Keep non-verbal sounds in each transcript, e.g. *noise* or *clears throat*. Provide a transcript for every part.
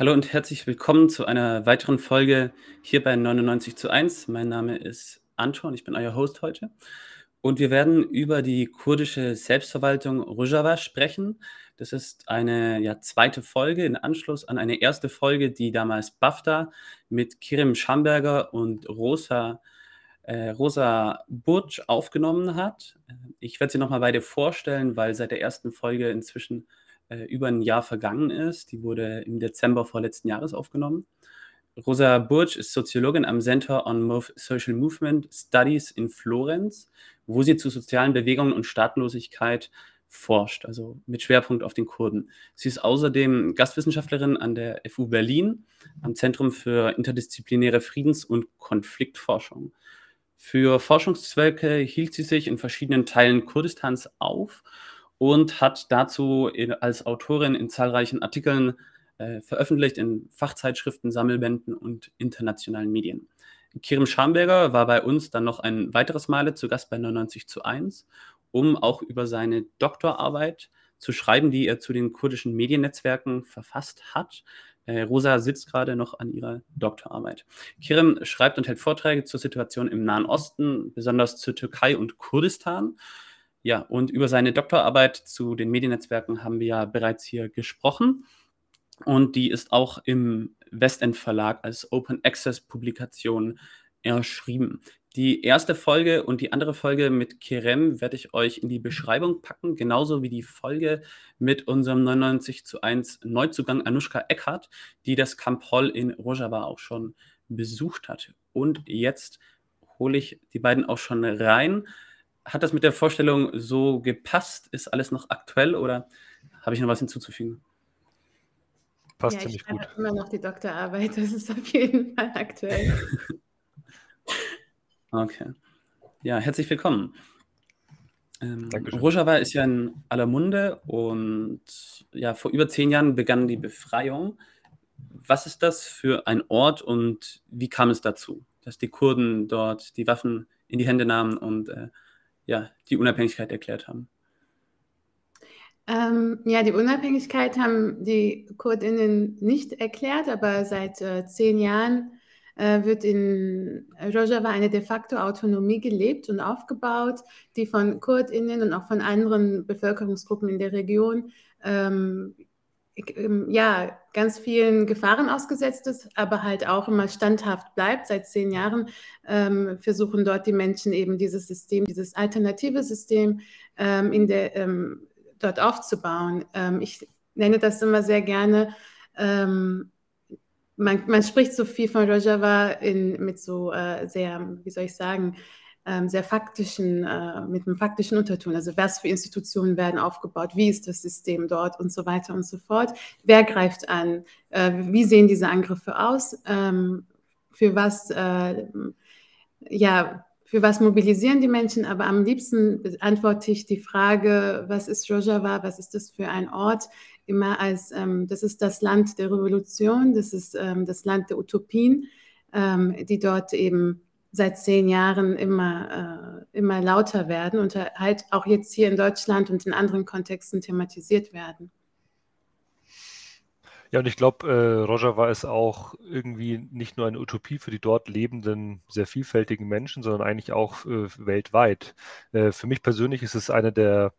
Hallo und herzlich willkommen zu einer weiteren Folge hier bei 99 zu 1. Mein Name ist Anton, ich bin euer Host heute. Und wir werden über die kurdische Selbstverwaltung Rojava sprechen. Das ist eine ja, zweite Folge in Anschluss an eine erste Folge, die damals BAFTA mit Kirim Schamberger und Rosa, äh, Rosa Burj aufgenommen hat. Ich werde sie nochmal beide vorstellen, weil seit der ersten Folge inzwischen äh, über ein Jahr vergangen ist. Die wurde im Dezember vorletzten Jahres aufgenommen. Rosa Burch ist Soziologin am Center on Social Movement Studies in Florenz, wo sie zu sozialen Bewegungen und Staatenlosigkeit forscht, also mit Schwerpunkt auf den Kurden. Sie ist außerdem Gastwissenschaftlerin an der FU Berlin am Zentrum für interdisziplinäre Friedens- und Konfliktforschung. Für Forschungszwecke hielt sie sich in verschiedenen Teilen Kurdistans auf und hat dazu in, als Autorin in zahlreichen Artikeln äh, veröffentlicht, in Fachzeitschriften, Sammelbänden und internationalen Medien. Kirim Schamberger war bei uns dann noch ein weiteres Male zu Gast bei 99 zu 1, um auch über seine Doktorarbeit zu schreiben, die er zu den kurdischen Mediennetzwerken verfasst hat. Äh, Rosa sitzt gerade noch an ihrer Doktorarbeit. Kirim schreibt und hält Vorträge zur Situation im Nahen Osten, besonders zur Türkei und Kurdistan. Ja, und über seine Doktorarbeit zu den Mediennetzwerken haben wir ja bereits hier gesprochen. Und die ist auch im Westend Verlag als Open Access Publikation erschrieben. Die erste Folge und die andere Folge mit Kerem werde ich euch in die Beschreibung packen, genauso wie die Folge mit unserem 99 zu 1 Neuzugang Anushka Eckhardt, die das Camp Hall in Rojava auch schon besucht hat. Und jetzt hole ich die beiden auch schon rein hat das mit der Vorstellung so gepasst? Ist alles noch aktuell oder habe ich noch was hinzuzufügen? Passt ja, ziemlich gut. immer noch die Doktorarbeit, das ist auf jeden Fall aktuell. *laughs* okay. Ja, herzlich willkommen. Ähm, Rojava ist ja in aller Munde und ja, vor über zehn Jahren begann die Befreiung. Was ist das für ein Ort und wie kam es dazu, dass die Kurden dort die Waffen in die Hände nahmen und äh, ja, die Unabhängigkeit erklärt haben? Ähm, ja, die Unabhängigkeit haben die Kurdinnen nicht erklärt, aber seit äh, zehn Jahren äh, wird in Rojava eine de facto Autonomie gelebt und aufgebaut, die von Kurdinnen und auch von anderen Bevölkerungsgruppen in der Region ähm, ja, ganz vielen Gefahren ausgesetzt ist, aber halt auch immer standhaft bleibt. Seit zehn Jahren ähm, versuchen dort die Menschen eben dieses System, dieses alternative System ähm, in der, ähm, dort aufzubauen. Ähm, ich nenne das immer sehr gerne. Ähm, man, man, spricht so viel von Rojava in, mit so äh, sehr, wie soll ich sagen, ähm, sehr faktischen, äh, mit einem faktischen Unterton. Also was für Institutionen werden aufgebaut, wie ist das System dort und so weiter und so fort. Wer greift an? Äh, wie sehen diese Angriffe aus? Ähm, für was, äh, ja, für was mobilisieren die Menschen? Aber am liebsten beantworte ich die Frage, was ist Rojava, was ist das für ein Ort? Immer als, ähm, das ist das Land der Revolution, das ist ähm, das Land der Utopien, ähm, die dort eben seit zehn Jahren immer, äh, immer lauter werden und halt auch jetzt hier in Deutschland und in anderen Kontexten thematisiert werden. Ja, und ich glaube, äh, Roger war es auch irgendwie nicht nur eine Utopie für die dort lebenden, sehr vielfältigen Menschen, sondern eigentlich auch äh, weltweit. Äh, für mich persönlich ist es eine der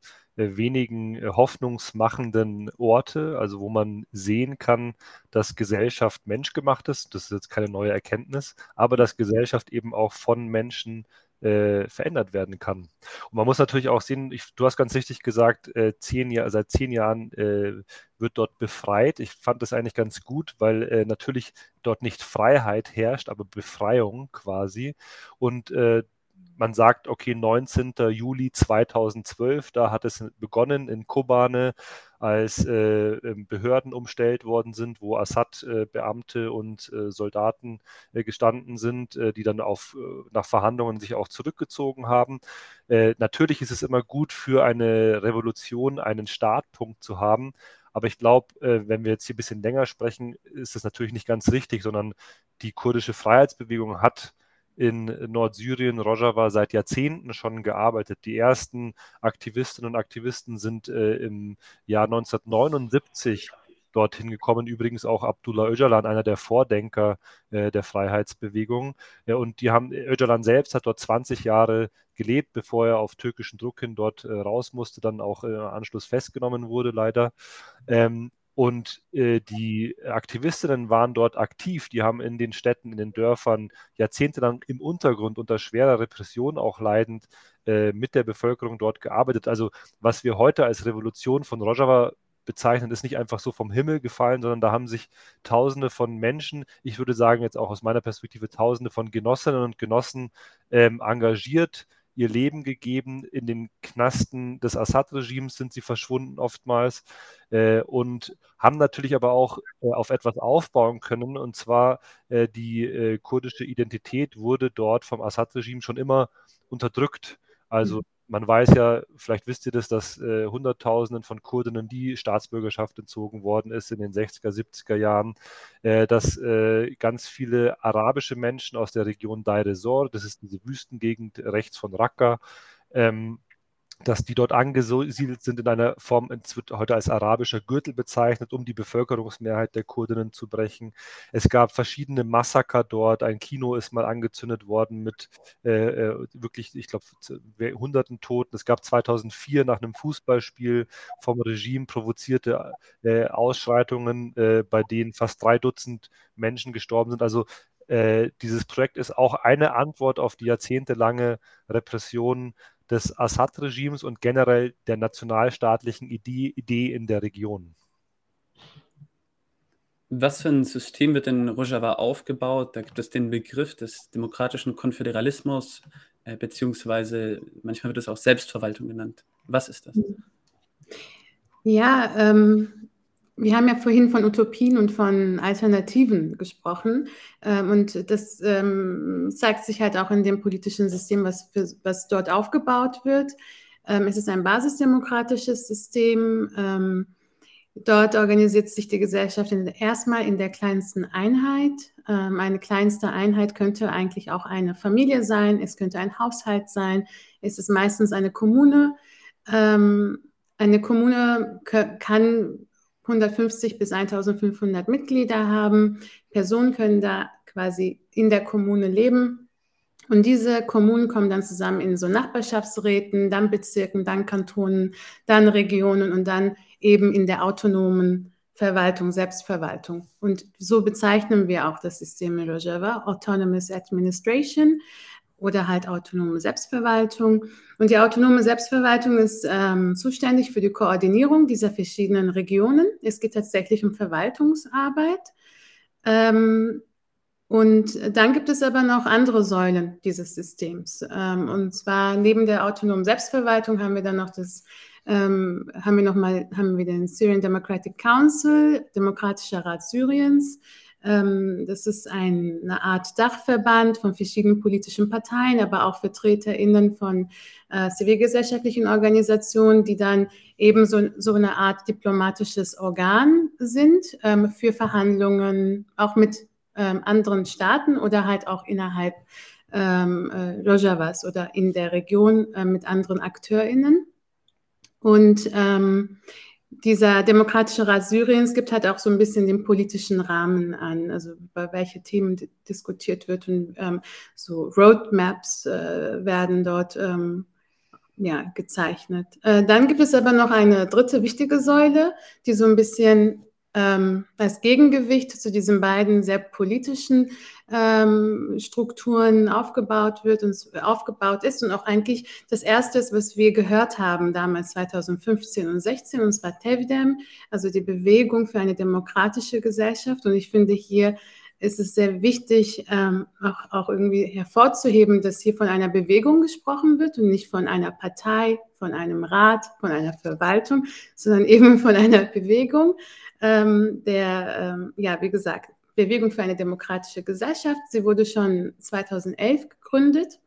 wenigen äh, hoffnungsmachenden Orte, also wo man sehen kann, dass Gesellschaft menschgemacht ist. Das ist jetzt keine neue Erkenntnis, aber dass Gesellschaft eben auch von Menschen äh, verändert werden kann. Und man muss natürlich auch sehen, ich, du hast ganz richtig gesagt, äh, zehn Jahr, seit zehn Jahren äh, wird dort befreit. Ich fand das eigentlich ganz gut, weil äh, natürlich dort nicht Freiheit herrscht, aber Befreiung quasi. Und äh, man sagt, okay, 19. Juli 2012, da hat es begonnen in Kobane, als äh, ähm, Behörden umstellt worden sind, wo Assad-Beamte äh, und äh, Soldaten äh, gestanden sind, äh, die dann auf, äh, nach Verhandlungen sich auch zurückgezogen haben. natürlich ist es immer gut für eine Revolution einen Startpunkt zu haben. Aber ich glaube, wenn wir jetzt hier ein bisschen länger sprechen, ist das natürlich nicht ganz richtig, sondern die kurdische Freiheitsbewegung hat in Nordsyrien, Rojava, seit Jahrzehnten schon gearbeitet. Die ersten Aktivistinnen und Aktivisten sind äh, im Jahr 1979 dorthin gekommen. Übrigens auch Abdullah Öcalan, einer der Vordenker äh, der Freiheitsbewegung. Ja, und die haben, Öcalan selbst hat dort 20 Jahre gelebt, bevor er auf türkischen Druck hin dort äh, raus musste, dann auch äh, Anschluss festgenommen wurde, leider. Ähm, und äh, die Aktivistinnen waren dort aktiv. Die haben in den Städten, in den Dörfern jahrzehntelang im Untergrund unter schwerer Repression auch leidend äh, mit der Bevölkerung dort gearbeitet. Also was wir heute als Revolution von Rojava bezeichnen, ist nicht einfach so vom Himmel gefallen, sondern da haben sich Tausende von Menschen, ich würde sagen jetzt auch aus meiner Perspektive Tausende von Genossinnen und Genossen ähm, engagiert, ihr Leben gegeben. In den Knasten des Assad-Regimes sind sie verschwunden oftmals äh, und haben natürlich aber auch äh, auf etwas aufbauen können. Und zwar äh, die äh, kurdische Identität wurde dort vom Assad-Regime schon immer unterdrückt. Also. Man weiß ja, vielleicht wisst ihr das, dass äh, Hunderttausenden von Kurdinnen die Staatsbürgerschaft entzogen worden ist in den 60er, 70er Jahren, äh, dass äh, ganz viele arabische Menschen aus der Region Deir ez-Zor, das ist diese Wüstengegend rechts von Raqqa, ähm, dass die dort angesiedelt sind in einer Form, es wird heute als arabischer Gürtel bezeichnet, um die Bevölkerungsmehrheit der Kurdinnen zu brechen. Es gab verschiedene Massaker dort. Ein Kino ist mal angezündet worden mit äh, äh wirklich, ich glaube, hunderten Toten. Es gab 2004 nach einem Fußballspiel vom Regime provozierte äh, Ausschreitungen, äh, bei denen fast drei Dutzend Menschen gestorben sind. Also äh, dieses Projekt ist auch eine Antwort auf die jahrzehntelange Repression des Assad-Regimes und generell der nationalstaatlichen Idee, Idee in der Region. Was für ein System wird in Rojava aufgebaut? Da gibt es den Begriff des demokratischen Konföderalismus, äh, beziehungsweise manchmal wird es auch Selbstverwaltung genannt. Was ist das? Ja, ähm, wir haben ja vorhin von Utopien und von Alternativen gesprochen. Ähm, und das ähm, zeigt sich halt auch in dem politischen System, was, für, was dort aufgebaut wird. Ähm, es ist ein basisdemokratisches System. Dort organisiert sich die Gesellschaft erstmal in der kleinsten Einheit. Eine kleinste Einheit könnte eigentlich auch eine Familie sein, es könnte ein Haushalt sein, es ist meistens eine Kommune. Eine Kommune kann 150 bis 1500 Mitglieder haben. Personen können da quasi in der Kommune leben. Und diese Kommunen kommen dann zusammen in so Nachbarschaftsräten, dann Bezirken, dann Kantonen, dann Regionen und dann eben in der autonomen Verwaltung, Selbstverwaltung. Und so bezeichnen wir auch das System in Rojava, Autonomous Administration oder halt autonome Selbstverwaltung. Und die autonome Selbstverwaltung ist ähm, zuständig für die Koordinierung dieser verschiedenen Regionen. Es geht tatsächlich um Verwaltungsarbeit. Ähm, und dann gibt es aber noch andere Säulen dieses Systems. Ähm, und zwar neben der autonomen Selbstverwaltung haben wir dann noch das ähm, haben wir noch mal haben wir den Syrian Democratic Council, Demokratischer Rat Syriens, das ist eine Art Dachverband von verschiedenen politischen Parteien, aber auch VertreterInnen von äh, zivilgesellschaftlichen Organisationen, die dann eben so, so eine Art diplomatisches Organ sind ähm, für Verhandlungen, auch mit ähm, anderen Staaten oder halt auch innerhalb ähm, äh, Rojavas oder in der Region äh, mit anderen AkteurInnen. Und ähm, dieser Demokratische Rat Syriens gibt halt auch so ein bisschen den politischen Rahmen an, also über welche Themen diskutiert wird und ähm, so Roadmaps äh, werden dort ähm, ja, gezeichnet. Äh, dann gibt es aber noch eine dritte wichtige Säule, die so ein bisschen ähm, als Gegengewicht zu diesen beiden sehr politischen ähm, Strukturen aufgebaut wird und aufgebaut ist und auch eigentlich das erste was wir gehört haben damals 2015 und 16 und zwar TEVDEM, also die Bewegung für eine demokratische Gesellschaft. Und ich finde hier ist es sehr wichtig, ähm, auch, auch irgendwie hervorzuheben, dass hier von einer Bewegung gesprochen wird und nicht von einer Partei, von einem Rat, von einer Verwaltung, sondern eben von einer Bewegung ähm, der, ähm, ja, wie gesagt, Bewegung für eine demokratische Gesellschaft. Sie wurde schon 2011 gegründet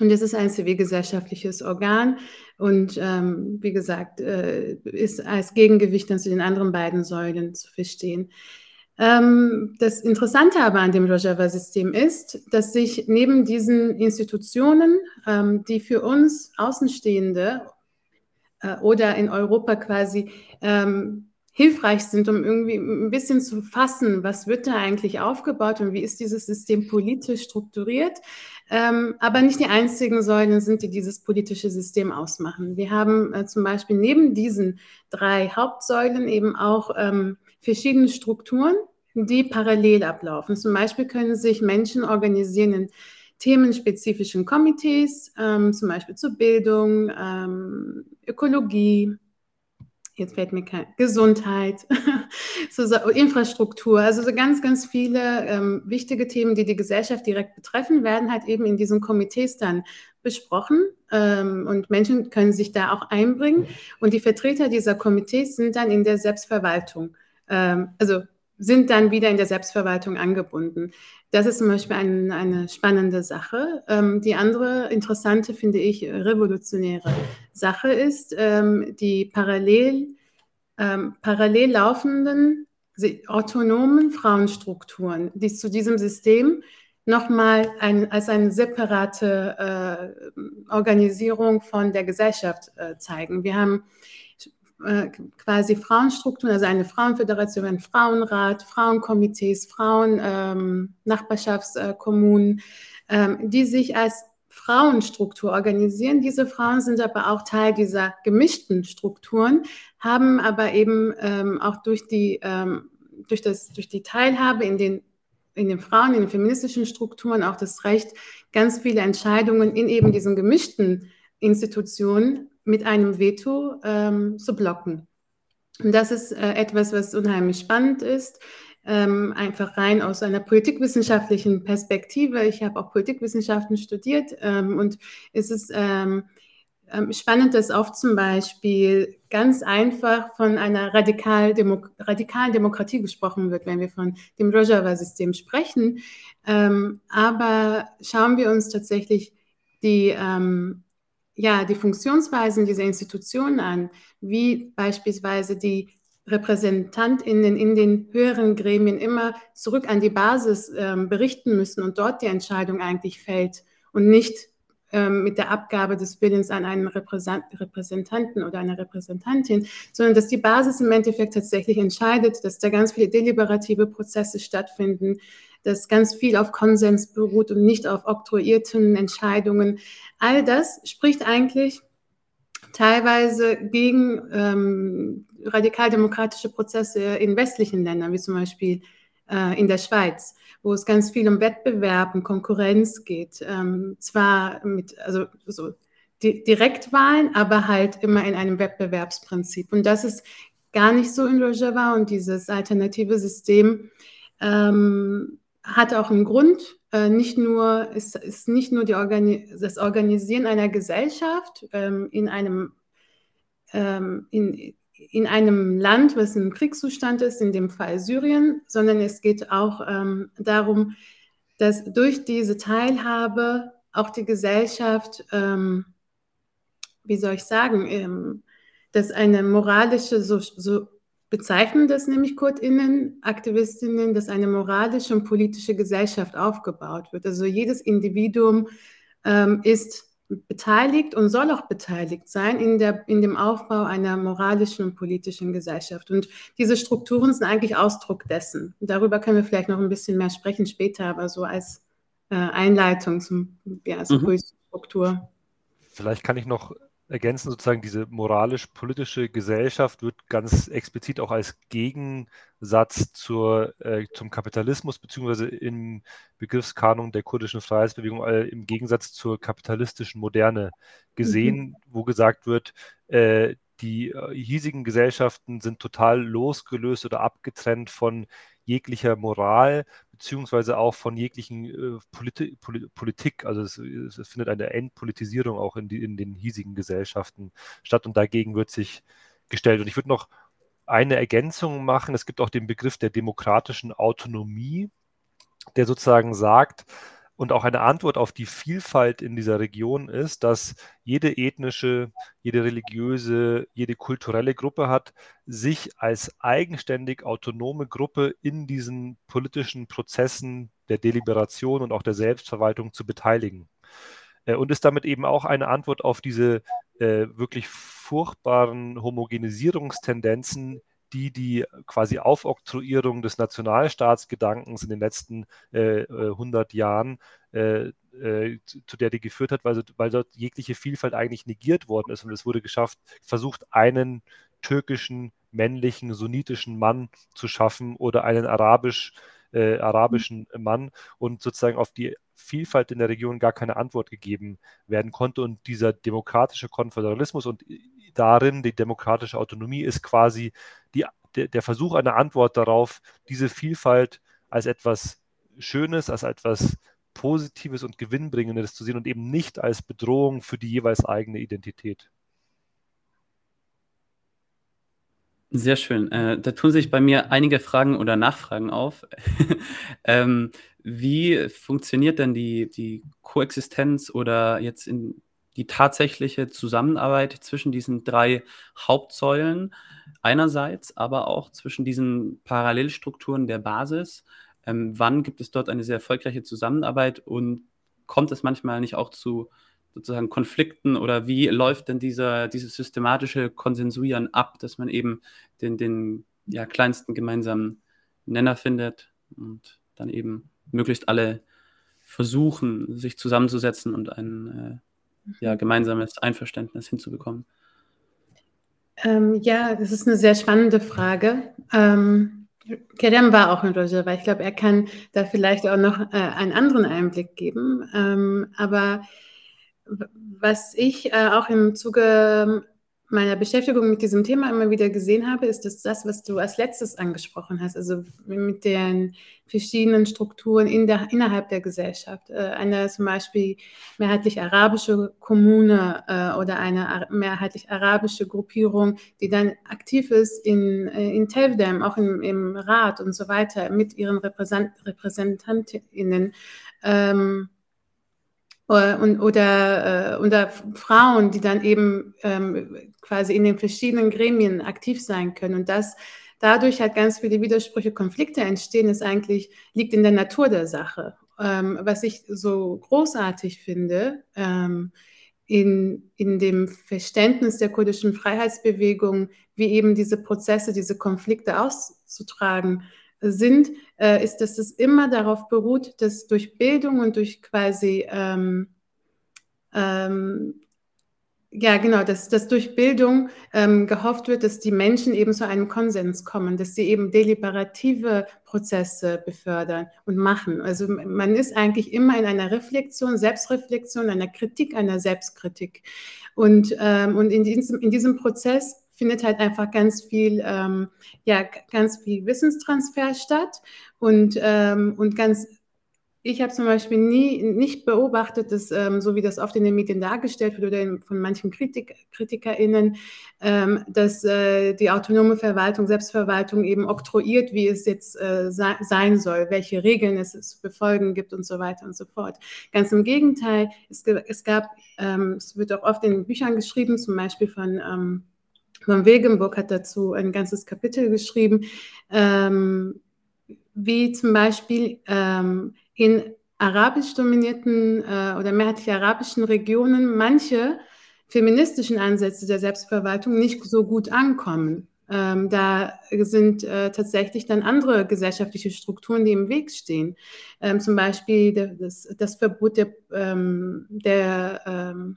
und es ist ein zivilgesellschaftliches Organ und ähm, wie gesagt, äh, ist als Gegengewicht dann zu den anderen beiden Säulen zu verstehen. Ähm, das Interessante aber an dem Rojava-System ist, dass sich neben diesen Institutionen, ähm, die für uns Außenstehende äh, oder in Europa quasi ähm, hilfreich sind, um irgendwie ein bisschen zu fassen, was wird da eigentlich aufgebaut und wie ist dieses System politisch strukturiert. Aber nicht die einzigen Säulen sind, die dieses politische System ausmachen. Wir haben äh, zum Beispiel neben diesen drei Hauptsäulen eben auch verschiedene Strukturen, die parallel ablaufen. Zum Beispiel können sich Menschen organisieren in themenspezifischen Komitees, ähm, zum Beispiel zur Bildung, ähm, Ökologie, jetzt fällt mir kein, Gesundheit, *laughs* Infrastruktur, also so ganz, ganz viele ähm, wichtige Themen, die die Gesellschaft direkt betreffen, werden halt eben in diesen Komitees dann besprochen ähm, und Menschen können sich da auch einbringen und die Vertreter dieser Komitees sind dann in der Selbstverwaltung, ähm, also sind dann wieder in der Selbstverwaltung angebunden. Das ist zum Beispiel ein, eine spannende Sache. Ähm, die andere interessante, finde ich, revolutionäre Sache ist, ähm, die parallel, ähm, parallel laufenden autonomen Frauenstrukturen, die zu diesem System nochmal ein, als eine separate äh, Organisierung von der Gesellschaft äh, zeigen. Wir haben äh, quasi Frauenstrukturen, also eine Frauenföderation, ein Frauenrat, Frauenkomitees, Frauen-Nachbarschaftskommunen, ähm, ähm, die sich als Frauenstruktur organisieren. Diese Frauen sind aber auch Teil dieser gemischten Strukturen, haben aber eben ähm, auch durch die, ähm, durch, das, durch die Teilhabe in den, in den Frauen, in den feministischen Strukturen auch das Recht, ganz viele Entscheidungen in eben diesen gemischten Institutionen mit einem Veto ähm, zu blocken. Und das ist äh, etwas, was unheimlich spannend ist, ähm, einfach rein aus einer politikwissenschaftlichen Perspektive. Ich habe auch Politikwissenschaften studiert ähm, und es ist ähm, ähm, spannend, dass oft zum Beispiel ganz einfach von einer radikal Demo radikalen Demokratie gesprochen wird, wenn wir von dem Rojava-System sprechen. Ähm, aber schauen wir uns tatsächlich die ähm, ja, die Funktionsweisen dieser Institutionen an, wie beispielsweise die Repräsentantinnen in den höheren Gremien immer zurück an die Basis ähm, berichten müssen und dort die Entscheidung eigentlich fällt und nicht ähm, mit der Abgabe des Willens an einen Repräsentanten oder eine Repräsentantin, sondern dass die Basis im Endeffekt tatsächlich entscheidet, dass da ganz viele deliberative Prozesse stattfinden, dass ganz viel auf Konsens beruht und nicht auf oktroyierten Entscheidungen. All das spricht eigentlich teilweise gegen ähm, radikaldemokratische Prozesse in westlichen Ländern, wie zum Beispiel äh, in der Schweiz, wo es ganz viel um Wettbewerb und Konkurrenz geht. Ähm, zwar mit, also so di Direktwahlen, aber halt immer in einem Wettbewerbsprinzip. Und das ist gar nicht so in Rojava und dieses alternative System ähm, hat auch einen Grund. Äh, nicht nur, es ist nicht nur Organi das Organisieren einer Gesellschaft ähm, in, einem, ähm, in, in einem Land, was im Kriegszustand ist, in dem Fall Syrien, sondern es geht auch ähm, darum, dass durch diese Teilhabe auch die Gesellschaft, ähm, wie soll ich sagen, ähm, dass eine moralische, so, so bezeichnen das nämlich KurtInnen, Aktivistinnen, dass eine moralische und politische Gesellschaft aufgebaut wird. Also jedes Individuum ähm, ist beteiligt und soll auch beteiligt sein in, der, in dem Aufbau einer moralischen und politischen Gesellschaft. Und diese Strukturen sind eigentlich Ausdruck dessen. darüber können wir vielleicht noch ein bisschen mehr sprechen später, aber so als äh, Einleitung zum, ja, zur mhm. Struktur. Vielleicht kann ich noch ergänzen, sozusagen diese moralisch-politische Gesellschaft wird ganz explizit auch als Gegensatz zur, äh, zum Kapitalismus beziehungsweise im Begriffskanon der kurdischen Freiheitsbewegung äh, im Gegensatz zur kapitalistischen Moderne gesehen, mhm. wo gesagt wird, äh, die äh, hiesigen Gesellschaften sind total losgelöst oder abgetrennt von jeglicher Moral, beziehungsweise auch von jeglichen äh, Politi Pol Politik. Also es, es, findet eine Endpolitisierung auch in, die, in den hiesigen Gesellschaften statt und dagegen wird sich gestellt. Und ich würde noch eine Ergänzung machen. Es gibt auch den Begriff der demokratischen Autonomie, der sozusagen sagt, und auch eine Antwort auf die Vielfalt in dieser Region ist, dass jede ethnische, jede religiöse, jede kulturelle Gruppe hat, sich als eigenständig autonome Gruppe in diesen politischen Prozessen der Deliberation und auch der Selbstverwaltung zu beteiligen. Äh, und ist damit eben auch eine Antwort auf diese äh, wirklich furchtbaren Homogenisierungstendenzen, die die quasi Aufoktroyierung des Nationalstaatsgedankens in den letzten äh, 100 äh, Jahren äh, äh, zu der die geführt hat, weil, weil dort jegliche Vielfalt eigentlich negiert worden ist. Und es wurde geschafft, versucht, einen türkischen, männlichen, sunnitischen Mann zu schaffen oder einen arabisch, äh, arabischen Mann. Und sozusagen auf die Vielfalt in der Region gar keine Antwort gegeben werden konnte. Und dieser demokratische Konföderalismus und darin die demokratische Autonomie ist quasi die, der, der Versuch einer Antwort darauf, diese Vielfalt als etwas Schönes, als etwas Positives und Gewinnbringendes zu sehen und eben nicht als Bedrohung für die jeweils eigene Identität. Sehr schön. Äh, da tun sich bei mir einige Fragen oder Nachfragen auf. *laughs* ähm, wie funktioniert denn die, die Koexistenz oder jetzt in die tatsächliche Zusammenarbeit zwischen diesen drei Hauptsäulen einerseits, aber auch zwischen diesen Parallelstrukturen der Basis? Ähm, wann gibt es dort eine sehr erfolgreiche Zusammenarbeit und kommt es manchmal nicht auch zu sozusagen Konflikten oder wie läuft denn dieser, dieses systematische Konsensuieren ab, dass man eben den, den ja, kleinsten gemeinsamen Nenner findet und dann eben möglichst alle versuchen, sich zusammenzusetzen und ein äh, ja, mhm. gemeinsames Einverständnis hinzubekommen? Ähm, ja, das ist eine sehr spannende Frage. Ähm, Kerem war auch in Rojava. Ich glaube, er kann da vielleicht auch noch äh, einen anderen Einblick geben. Ähm, aber was ich äh, auch im Zuge meiner Beschäftigung mit diesem Thema immer wieder gesehen habe, ist dass das, was du als letztes angesprochen hast, also mit den verschiedenen Strukturen in der, innerhalb der Gesellschaft. Äh, eine zum Beispiel mehrheitlich arabische Kommune äh, oder eine mehrheitlich arabische Gruppierung, die dann aktiv ist in, äh, in Tevdem, auch im, im Rat und so weiter, mit ihren Repräsent Repräsentantinnen. Ähm, äh, und, oder, äh, oder Frauen, die dann eben ähm, quasi in den verschiedenen Gremien aktiv sein können. Und das dadurch halt ganz viele Widersprüche, Konflikte entstehen, ist eigentlich, liegt in der Natur der Sache. Ähm, was ich so großartig finde, ähm, in, in dem Verständnis der kurdischen Freiheitsbewegung, wie eben diese Prozesse, diese Konflikte auszutragen sind, äh, ist, dass es immer darauf beruht, dass durch Bildung und durch quasi, ähm, ähm, ja genau, dass, dass durch Bildung ähm, gehofft wird, dass die Menschen eben zu einem Konsens kommen, dass sie eben deliberative Prozesse befördern und machen. Also man ist eigentlich immer in einer Reflexion, Selbstreflexion, einer Kritik, einer Selbstkritik. Und, ähm, und in, diesem, in diesem Prozess findet halt einfach ganz viel, ähm, ja, ganz viel Wissenstransfer statt und, ähm, und ganz ich habe zum Beispiel nie nicht beobachtet, dass ähm, so wie das oft in den Medien dargestellt wird oder von manchen Kritik, KritikerInnen, ähm, dass äh, die autonome Verwaltung, Selbstverwaltung eben oktroyiert, wie es jetzt äh, sein soll, welche Regeln es zu befolgen gibt und so weiter und so fort. Ganz im Gegenteil, es, es gab, ähm, es wird auch oft in Büchern geschrieben, zum Beispiel von ähm, von Wegenburg hat dazu ein ganzes Kapitel geschrieben, ähm, wie zum Beispiel ähm, in arabisch dominierten äh, oder mehrheitlich arabischen Regionen manche feministischen Ansätze der Selbstverwaltung nicht so gut ankommen. Ähm, da sind äh, tatsächlich dann andere gesellschaftliche Strukturen, die im Weg stehen. Ähm, zum Beispiel der, das, das, Verbot der, ähm, der ähm,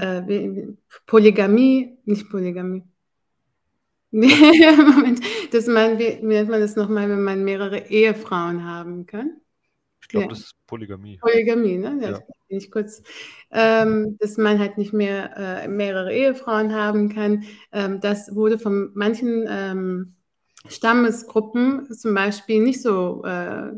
äh, Polygamie, nicht Polygamie. *laughs* Moment, dass man, wie nennt man das nochmal, wenn man mehrere Ehefrauen haben kann? Ich glaube, ja. das ist Polygamie. Polygamie, ne? Ja, ja. Ich kurz, ähm, dass man halt nicht mehr äh, mehrere Ehefrauen haben kann. Ähm, das wurde von manchen ähm, Stammesgruppen zum Beispiel nicht so äh,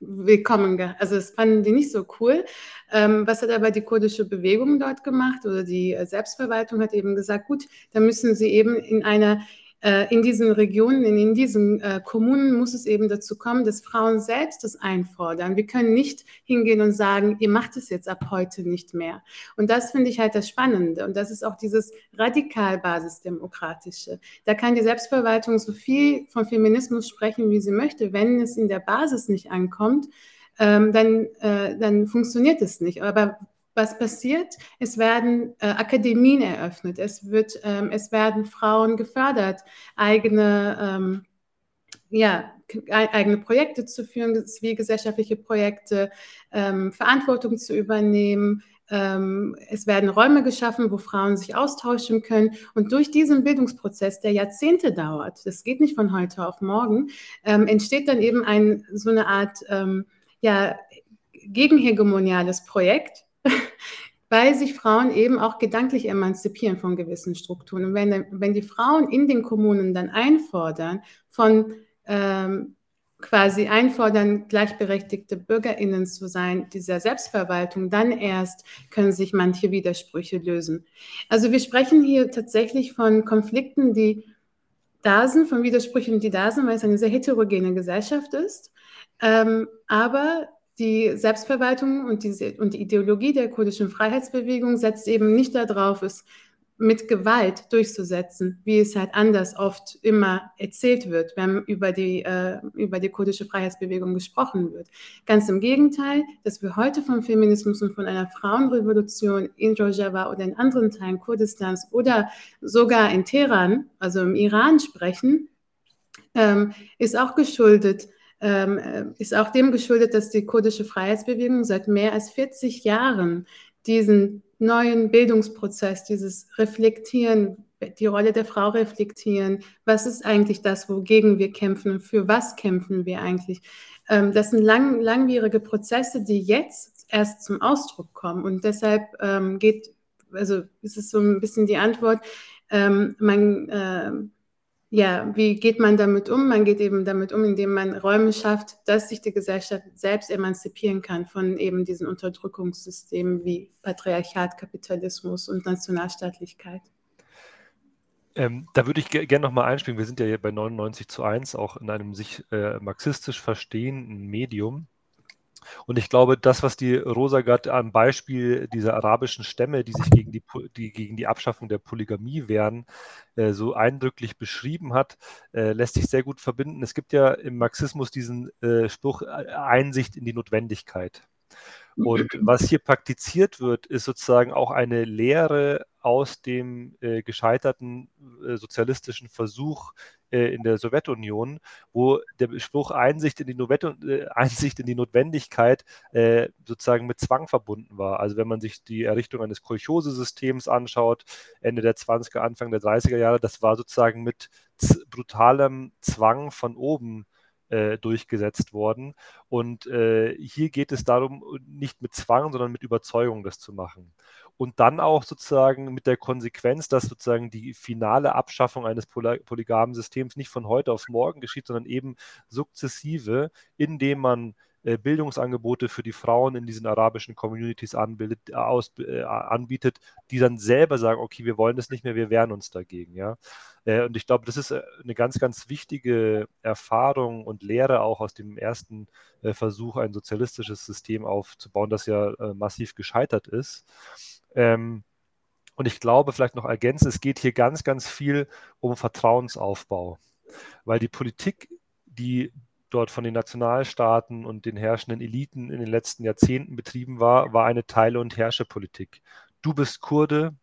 willkommen. Also das fanden die nicht so cool. Ähm, was hat aber die kurdische Bewegung dort gemacht oder die äh, Selbstverwaltung hat eben gesagt, gut, da müssen sie eben in einer in diesen Regionen, in, in diesen äh, Kommunen muss es eben dazu kommen, dass Frauen selbst das einfordern. Wir können nicht hingehen und sagen, ihr macht es jetzt ab heute nicht mehr. Und das finde ich halt das Spannende. Und das ist auch dieses radikal basisdemokratische. Da kann die Selbstverwaltung so viel von Feminismus sprechen, wie sie möchte. Wenn es in der Basis nicht ankommt, ähm, dann, äh, dann funktioniert es nicht. Aber was passiert? Es werden äh, Akademien eröffnet, es, wird, ähm, es werden Frauen gefördert, eigene, ähm, ja, eigene Projekte zu führen, zivilgesellschaftliche Projekte, ähm, Verantwortung zu übernehmen. Ähm, es werden Räume geschaffen, wo Frauen sich austauschen können. Und durch diesen Bildungsprozess, der Jahrzehnte dauert, das geht nicht von heute auf morgen, ähm, entsteht dann eben ein, so eine Art ähm, ja, gegenhegemoniales Projekt, weil sich Frauen eben auch gedanklich emanzipieren von gewissen Strukturen. Und wenn, wenn die Frauen in den Kommunen dann einfordern, von ähm, quasi einfordern, gleichberechtigte Bürgerinnen zu sein, dieser Selbstverwaltung, dann erst können sich manche Widersprüche lösen. Also wir sprechen hier tatsächlich von Konflikten, die da sind, von Widersprüchen, die da sind, weil es eine sehr heterogene Gesellschaft ist. Ähm, aber die Selbstverwaltung und, diese, und die Ideologie der kurdischen Freiheitsbewegung setzt eben nicht darauf, es mit Gewalt durchzusetzen, wie es halt anders oft immer erzählt wird, wenn über die, äh, über die kurdische Freiheitsbewegung gesprochen wird. Ganz im Gegenteil, dass wir heute vom Feminismus und von einer Frauenrevolution in Rojava oder in anderen Teilen Kurdistans oder sogar in Teheran, also im Iran sprechen, ähm, ist auch geschuldet ähm, äh, ist auch dem geschuldet, dass die kurdische Freiheitsbewegung seit mehr als 40 Jahren diesen neuen Bildungsprozess, dieses Reflektieren, die Rolle der Frau reflektieren, was ist eigentlich das, wogegen wir kämpfen? Für was kämpfen wir eigentlich. Ähm, das sind lang, langwierige Prozesse, die jetzt erst zum Ausdruck kommen. Und deshalb ähm, geht, also ist es so ein bisschen die Antwort, ähm, man äh, ja, wie geht man damit um? Man geht eben damit um, indem man Räume schafft, dass sich die Gesellschaft selbst emanzipieren kann von eben diesen Unterdrückungssystemen wie Patriarchat, Kapitalismus und Nationalstaatlichkeit. Ähm, da würde ich gerne nochmal einspringen. Wir sind ja hier bei 99 zu 1 auch in einem sich äh, marxistisch verstehenden Medium. Und ich glaube, das, was die Rosagat am Beispiel dieser arabischen Stämme, die sich gegen die, die, gegen die Abschaffung der Polygamie wehren, äh, so eindrücklich beschrieben hat, äh, lässt sich sehr gut verbinden. Es gibt ja im Marxismus diesen äh, Spruch äh, Einsicht in die Notwendigkeit. Und *laughs* was hier praktiziert wird, ist sozusagen auch eine Lehre aus dem äh, gescheiterten äh, sozialistischen Versuch äh, in der Sowjetunion, wo der Spruch Einsicht in die, Nowet äh, Einsicht in die Notwendigkeit äh, sozusagen mit Zwang verbunden war. Also wenn man sich die Errichtung eines Kolchose-Systems anschaut, Ende der 20er, Anfang der 30er Jahre, das war sozusagen mit brutalem Zwang von oben äh, durchgesetzt worden. Und äh, hier geht es darum, nicht mit Zwang, sondern mit Überzeugung das zu machen. Und dann auch sozusagen mit der Konsequenz, dass sozusagen die finale Abschaffung eines poly polygamen Systems nicht von heute auf morgen geschieht, sondern eben sukzessive, indem man Bildungsangebote für die Frauen in diesen arabischen Communities anbildet, äh, aus, äh, anbietet, die dann selber sagen, okay, wir wollen das nicht mehr, wir wehren uns dagegen. Ja? Äh, und ich glaube, das ist äh, eine ganz, ganz wichtige Erfahrung und Lehre auch aus dem ersten äh, Versuch, ein sozialistisches System aufzubauen, das ja massiv gescheitert ist. Ähm, und ich glaube, vielleicht noch ergänzen, es geht hier ganz, ganz viel um Vertrauensaufbau, weil die Politik, die dort von den Nationalstaaten und den herrschenden Eliten in den letzten Jahrzehnten betrieben war, war eine Teile- und Herrscherpolitik. Du bist Kurde,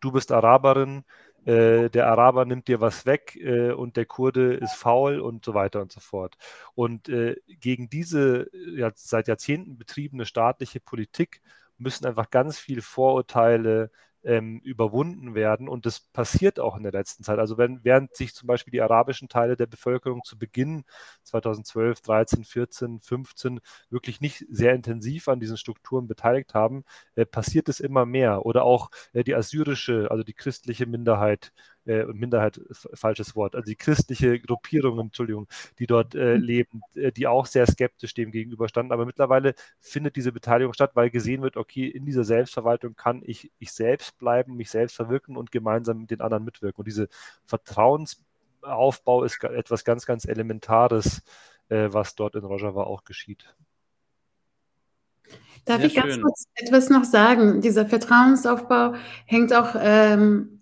du bist Araberin, äh, der Araber nimmt dir was weg äh, und der Kurde ist faul und so weiter und so fort. Und äh, gegen diese ja, seit Jahrzehnten betriebene staatliche Politik müssen einfach ganz viele Vorurteile, ähm, überwunden werden. Und das passiert auch in der letzten Zeit. Also wenn, während sich zum Beispiel die arabischen Teile der Bevölkerung zu Beginn 2012, 13, 14, 15 wirklich nicht sehr intensiv an diesen Strukturen beteiligt haben, äh, passiert es immer mehr. Oder auch äh, die assyrische, also die christliche Minderheit äh, Minderheit falsches Wort, also die christliche Gruppierung, Entschuldigung, die dort äh, mhm. leben, äh, die auch sehr skeptisch dem gegenüberstanden. Aber mittlerweile findet diese Beteiligung statt, weil gesehen wird, okay, in dieser Selbstverwaltung kann ich ich selbst bleiben, mich selbst verwirken und gemeinsam mit den anderen mitwirken. Und diese Vertrauensaufbau ist etwas ganz, ganz Elementares, äh, was dort in Rojava auch geschieht. Darf Sehr ich ganz schön. kurz etwas noch sagen? Dieser Vertrauensaufbau hängt auch ähm,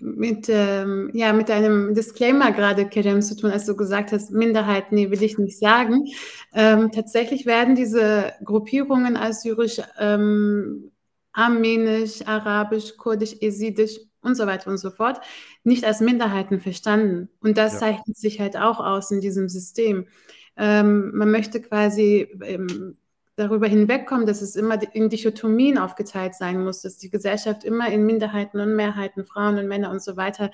mit, ähm, ja, mit einem Disclaimer gerade, Kerem, zu tun, als du gesagt hast, Minderheit, nee, will ich nicht sagen. Ähm, tatsächlich werden diese Gruppierungen als syrisch ähm, armenisch, arabisch, kurdisch, esidisch und so weiter und so fort, nicht als Minderheiten verstanden. Und das ja. zeichnet sich halt auch aus in diesem System. Ähm, man möchte quasi ähm, darüber hinwegkommen, dass es immer in Dichotomien aufgeteilt sein muss, dass die Gesellschaft immer in Minderheiten und Mehrheiten, Frauen und Männer und so weiter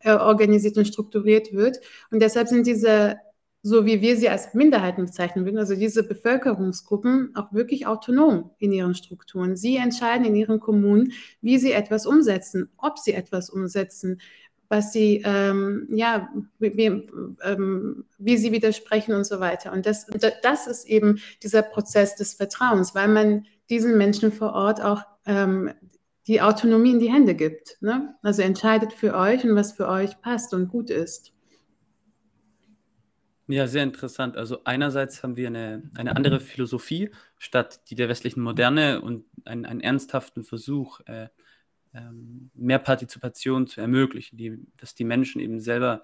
äh, organisiert und strukturiert wird. Und deshalb sind diese so wie wir sie als Minderheiten bezeichnen würden, also diese Bevölkerungsgruppen auch wirklich autonom in ihren Strukturen. Sie entscheiden in ihren Kommunen, wie sie etwas umsetzen, ob sie etwas umsetzen, was sie, ähm, ja, wie, ähm, wie, sie widersprechen und so weiter. Und das, das ist eben dieser Prozess des Vertrauens, weil man diesen Menschen vor Ort auch ähm, die Autonomie in die Hände gibt. Ne? Also entscheidet für euch und was für euch passt und gut ist. Ja, sehr interessant. Also einerseits haben wir eine, eine andere Philosophie statt die der westlichen Moderne und einen, einen ernsthaften Versuch, äh, ähm, mehr Partizipation zu ermöglichen, die, dass die Menschen eben selber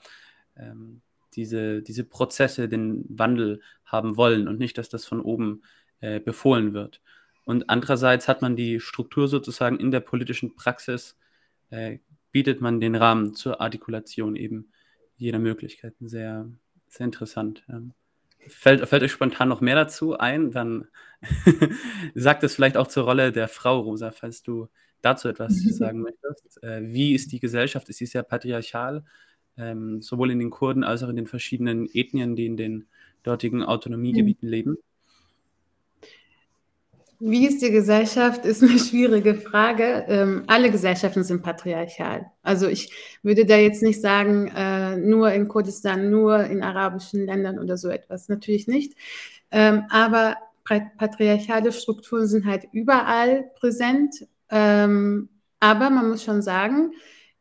ähm, diese, diese Prozesse, den Wandel haben wollen und nicht, dass das von oben äh, befohlen wird. Und andererseits hat man die Struktur sozusagen in der politischen Praxis, äh, bietet man den Rahmen zur Artikulation eben jeder Möglichkeiten. Sehr, sehr interessant. Ähm, fällt, fällt euch spontan noch mehr dazu ein? Dann *laughs* sagt es vielleicht auch zur Rolle der Frau, Rosa, falls du dazu etwas *laughs* sagen möchtest. Äh, wie ist die Gesellschaft? Ist sie sehr patriarchal, ähm, sowohl in den Kurden als auch in den verschiedenen Ethnien, die in den dortigen Autonomiegebieten mhm. leben? Wie ist die Gesellschaft, ist eine schwierige Frage. Ähm, alle Gesellschaften sind patriarchal. Also ich würde da jetzt nicht sagen, äh, nur in Kurdistan, nur in arabischen Ländern oder so etwas. Natürlich nicht. Ähm, aber patriarchale Strukturen sind halt überall präsent. Ähm, aber man muss schon sagen,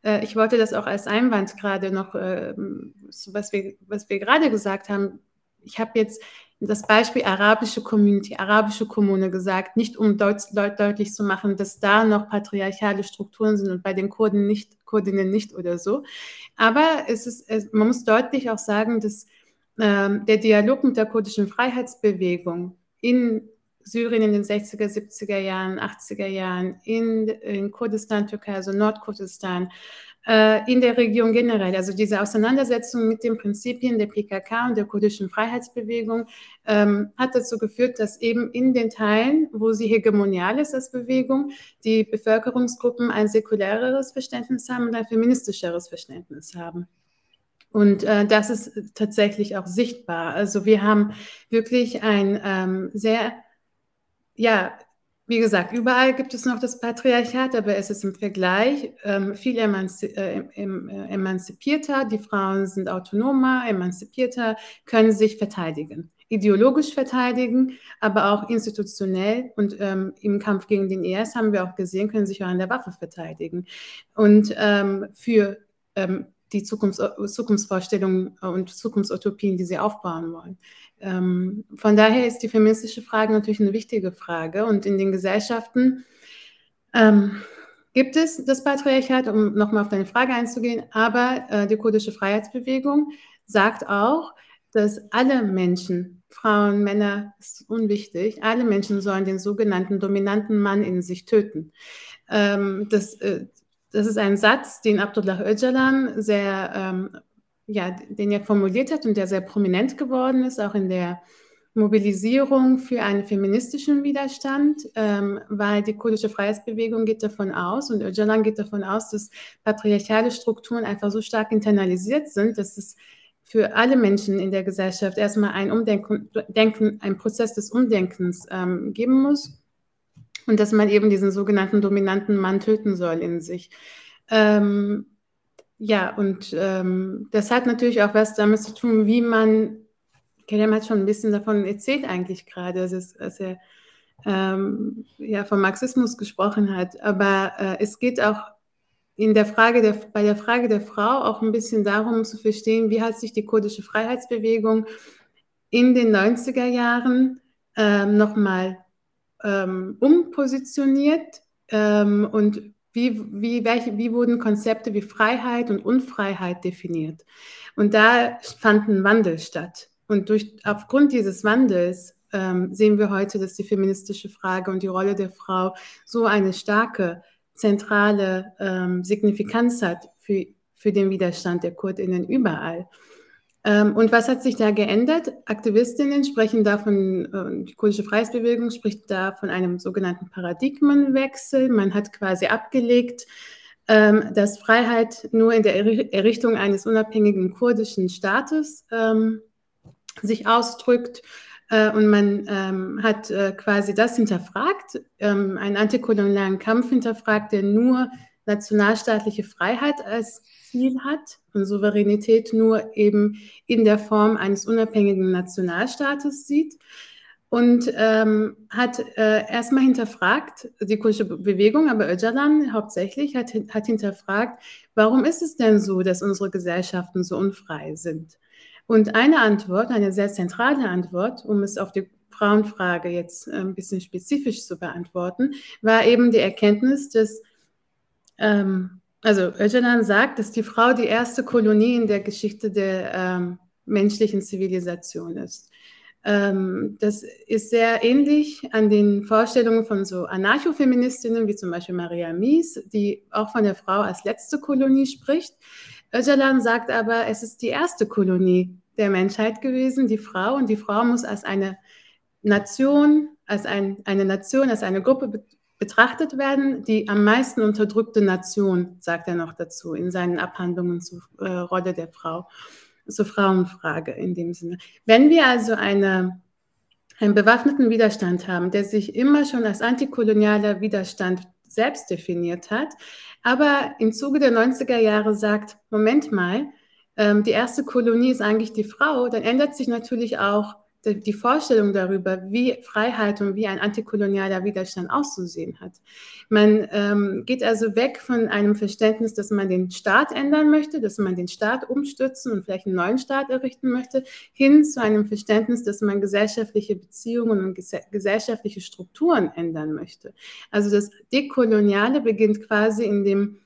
äh, ich wollte das auch als Einwand gerade noch, äh, was, wir, was wir gerade gesagt haben. Ich habe jetzt das Beispiel arabische Community, arabische Kommune gesagt, nicht um deut deutlich zu machen, dass da noch patriarchale Strukturen sind und bei den Kurden nicht, Kurdinnen nicht oder so. Aber es ist, es, man muss deutlich auch sagen, dass ähm, der Dialog mit der kurdischen Freiheitsbewegung in Syrien in den 60er, 70er Jahren, 80er Jahren, in, in Kurdistan, Türkei, also Nordkurdistan, äh, in der Region generell. Also diese Auseinandersetzung mit den Prinzipien der PKK und der kurdischen Freiheitsbewegung ähm, hat dazu geführt, dass eben in den Teilen, wo sie hegemonial ist als Bewegung, die Bevölkerungsgruppen ein säkuläreres Verständnis haben und ein feministischeres Verständnis haben. Und äh, das ist tatsächlich auch sichtbar. Also wir haben wirklich ein ähm, sehr ja, wie gesagt, überall gibt es noch das Patriarchat, aber es ist im Vergleich ähm, viel emanzi äh, äh, emanzipierter. Die Frauen sind autonomer, emanzipierter, können sich verteidigen. Ideologisch verteidigen, aber auch institutionell. Und ähm, im Kampf gegen den IS haben wir auch gesehen, können sich auch an der Waffe verteidigen. Und ähm, für ähm, die Zukunfts Zukunftsvorstellungen und Zukunftsutopien, die sie aufbauen wollen. Ähm, von daher ist die feministische Frage natürlich eine wichtige Frage. Und in den Gesellschaften ähm, gibt es das Patriarchat, um nochmal auf deine Frage einzugehen, aber äh, die kurdische Freiheitsbewegung sagt auch, dass alle Menschen, Frauen, Männer, ist unwichtig, alle Menschen sollen den sogenannten dominanten Mann in sich töten. Ähm, das, äh, das ist ein Satz, den Abdullah Öcalan sehr ähm, ja, den er formuliert hat und der sehr prominent geworden ist, auch in der Mobilisierung für einen feministischen Widerstand, ähm, weil die kurdische Freiheitsbewegung geht davon aus und Öcalan geht davon aus, dass patriarchale Strukturen einfach so stark internalisiert sind, dass es für alle Menschen in der Gesellschaft erstmal ein Umdenken, Denken, ein Prozess des Umdenkens ähm, geben muss und dass man eben diesen sogenannten dominanten Mann töten soll in sich. Ähm, ja, und ähm, das hat natürlich auch was damit zu tun, wie man, Kerem hat schon ein bisschen davon erzählt eigentlich gerade, dass, dass er ähm, ja, vom Marxismus gesprochen hat. Aber äh, es geht auch in der Frage der, bei der Frage der Frau auch ein bisschen darum zu verstehen, wie hat sich die kurdische Freiheitsbewegung in den 90er Jahren ähm, nochmal ähm, umpositioniert ähm, und wie, wie, welche, wie wurden Konzepte wie Freiheit und Unfreiheit definiert? Und da fand ein Wandel statt. Und durch, aufgrund dieses Wandels ähm, sehen wir heute, dass die feministische Frage und die Rolle der Frau so eine starke, zentrale ähm, Signifikanz hat für, für den Widerstand der Kurdinnen überall. Ähm, und was hat sich da geändert? Aktivistinnen sprechen davon, äh, die kurdische Freiheitsbewegung spricht da von einem sogenannten Paradigmenwechsel. Man hat quasi abgelegt, ähm, dass Freiheit nur in der Errichtung eines unabhängigen kurdischen Staates ähm, sich ausdrückt. Äh, und man ähm, hat äh, quasi das hinterfragt, ähm, einen antikolonialen Kampf hinterfragt, der nur nationalstaatliche Freiheit als Ziel hat und Souveränität nur eben in der Form eines unabhängigen Nationalstaates sieht und ähm, hat äh, erstmal hinterfragt, die kurdische Bewegung, aber Öcalan hauptsächlich hat, hat hinterfragt, warum ist es denn so, dass unsere Gesellschaften so unfrei sind? Und eine Antwort, eine sehr zentrale Antwort, um es auf die Frauenfrage jetzt ein bisschen spezifisch zu beantworten, war eben die Erkenntnis, dass, ähm, also Öcalan sagt, dass die Frau die erste Kolonie in der Geschichte der ähm, menschlichen Zivilisation ist. Ähm, das ist sehr ähnlich an den Vorstellungen von so Anarchofeministinnen wie zum Beispiel Maria Mies, die auch von der Frau als letzte Kolonie spricht. Öcalan sagt aber, es ist die erste Kolonie der Menschheit gewesen, die Frau, und die Frau muss als eine Nation, als ein, eine Nation, als eine Gruppe betrachtet werden, die am meisten unterdrückte Nation, sagt er noch dazu in seinen Abhandlungen zur äh, Rolle der Frau zur Frauenfrage in dem Sinne. Wenn wir also eine, einen bewaffneten Widerstand haben, der sich immer schon als antikolonialer Widerstand selbst definiert hat, aber im Zuge der 90er Jahre sagt, Moment mal, ähm, die erste Kolonie ist eigentlich die Frau, dann ändert sich natürlich auch die Vorstellung darüber, wie Freiheit und wie ein antikolonialer Widerstand auszusehen hat. Man ähm, geht also weg von einem Verständnis, dass man den Staat ändern möchte, dass man den Staat umstürzen und vielleicht einen neuen Staat errichten möchte, hin zu einem Verständnis, dass man gesellschaftliche Beziehungen und ges gesellschaftliche Strukturen ändern möchte. Also das Dekoloniale beginnt quasi in dem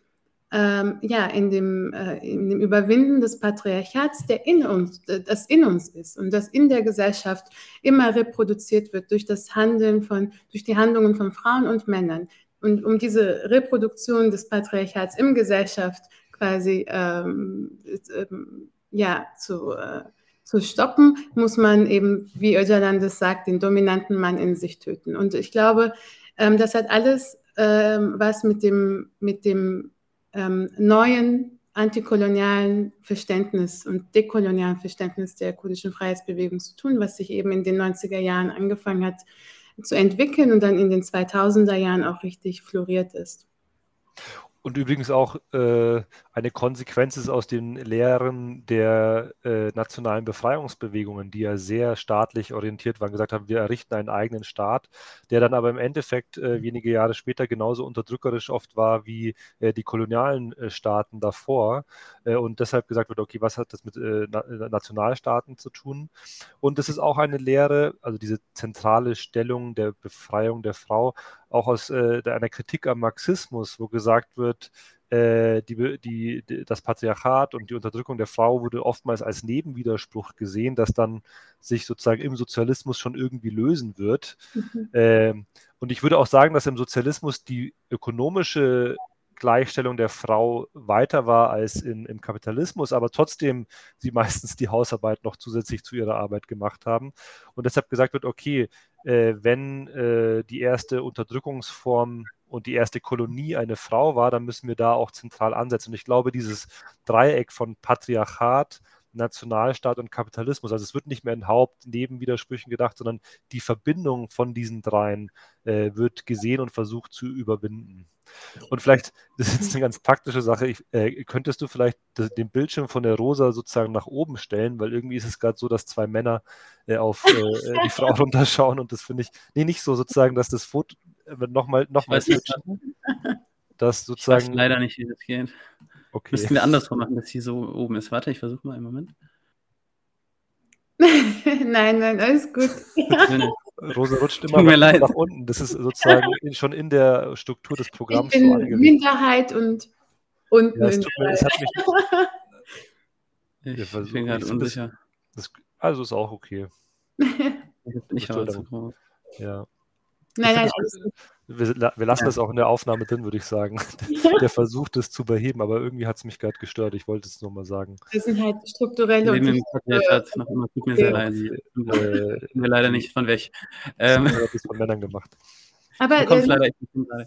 ähm, ja, in dem, äh, in dem Überwinden des Patriarchats, der in uns, das in uns ist und das in der Gesellschaft immer reproduziert wird durch das Handeln von, durch die Handlungen von Frauen und Männern. Und um diese Reproduktion des Patriarchats im Gesellschaft quasi ähm, äh, ja, zu, äh, zu stoppen, muss man eben, wie Öcalan das sagt, den dominanten Mann in sich töten. Und ich glaube, ähm, das hat alles ähm, was mit dem, mit dem ähm, neuen antikolonialen Verständnis und dekolonialen Verständnis der kurdischen Freiheitsbewegung zu tun, was sich eben in den 90er Jahren angefangen hat zu entwickeln und dann in den 2000er Jahren auch richtig floriert ist. Und übrigens auch äh, eine Konsequenz ist aus den Lehren der äh, nationalen Befreiungsbewegungen, die ja sehr staatlich orientiert waren, gesagt haben, wir errichten einen eigenen Staat, der dann aber im Endeffekt äh, wenige Jahre später genauso unterdrückerisch oft war wie äh, die kolonialen äh, Staaten davor. Äh, und deshalb gesagt wird, okay, was hat das mit Na Nationalstaaten zu tun? Und es ist auch eine Lehre, also diese zentrale Stellung der Befreiung der Frau, auch aus einer Kritik am Marxismus, wo gesagt wird, äh, die, die, die, das Patriarchat und die Unterdrückung der Frau wurde oftmals als Nebenwiderspruch gesehen, das dann sich sozusagen im Sozialismus schon irgendwie lösen wird. Mhm. Ähm, und ich würde auch sagen, dass im Sozialismus die ökonomische Gleichstellung der Frau weiter war als in, im Kapitalismus, aber trotzdem sie *laughs* meistens die Hausarbeit noch zusätzlich zu ihrer Arbeit gemacht haben. Und deshalb gesagt wird, okay, äh, wenn äh, die erste Unterdrückungsform und die erste Kolonie eine Frau war, dann müssen wir da auch zentral ansetzen. Und ich glaube, dieses Dreieck von Patriarchat, Nationalstaat und Kapitalismus. Also es wird nicht mehr in Haupt-Nebenwidersprüchen gedacht, sondern die Verbindung von diesen dreien äh, wird gesehen und versucht zu überwinden. Und vielleicht, das ist jetzt eine ganz praktische Sache, ich, äh, könntest du vielleicht das, den Bildschirm von der Rosa sozusagen nach oben stellen, weil irgendwie ist es gerade so, dass zwei Männer äh, auf äh, die Frau *laughs* runterschauen und das finde ich, nee, nicht so sozusagen, dass das Foto nochmal noch mal switchen. Das sozusagen. Ich weiß leider nicht, wie das geht. Okay. Müssten wir andersrum machen, dass hier so oben ist. Warte, ich versuche mal einen Moment. *laughs* nein, nein, alles gut. Rose rutscht immer nach, nach, unten. Das ist sozusagen schon in der Struktur des Programms ich bin so angelegt. Minderheit und unten. Ja, das tut mir, das hat mich ich, ich bin gerade unsicher. Das, also ist auch okay. *laughs* Ich aber zu groß. Ja. Nein, nein, wir, wir, lassen ja. das auch in der Aufnahme drin, würde ich sagen. *laughs* *laughs* Der versucht es zu beheben, aber irgendwie hat es mich gerade gestört. Ich wollte es nur mal sagen. Das sind halt strukturelle und im Patriarchat noch immer. Tut mir sehr leid. Äh, mir leider nicht von weg. Ähm, das ist von Männern gemacht. Aber du kommst äh, leider nicht gerade.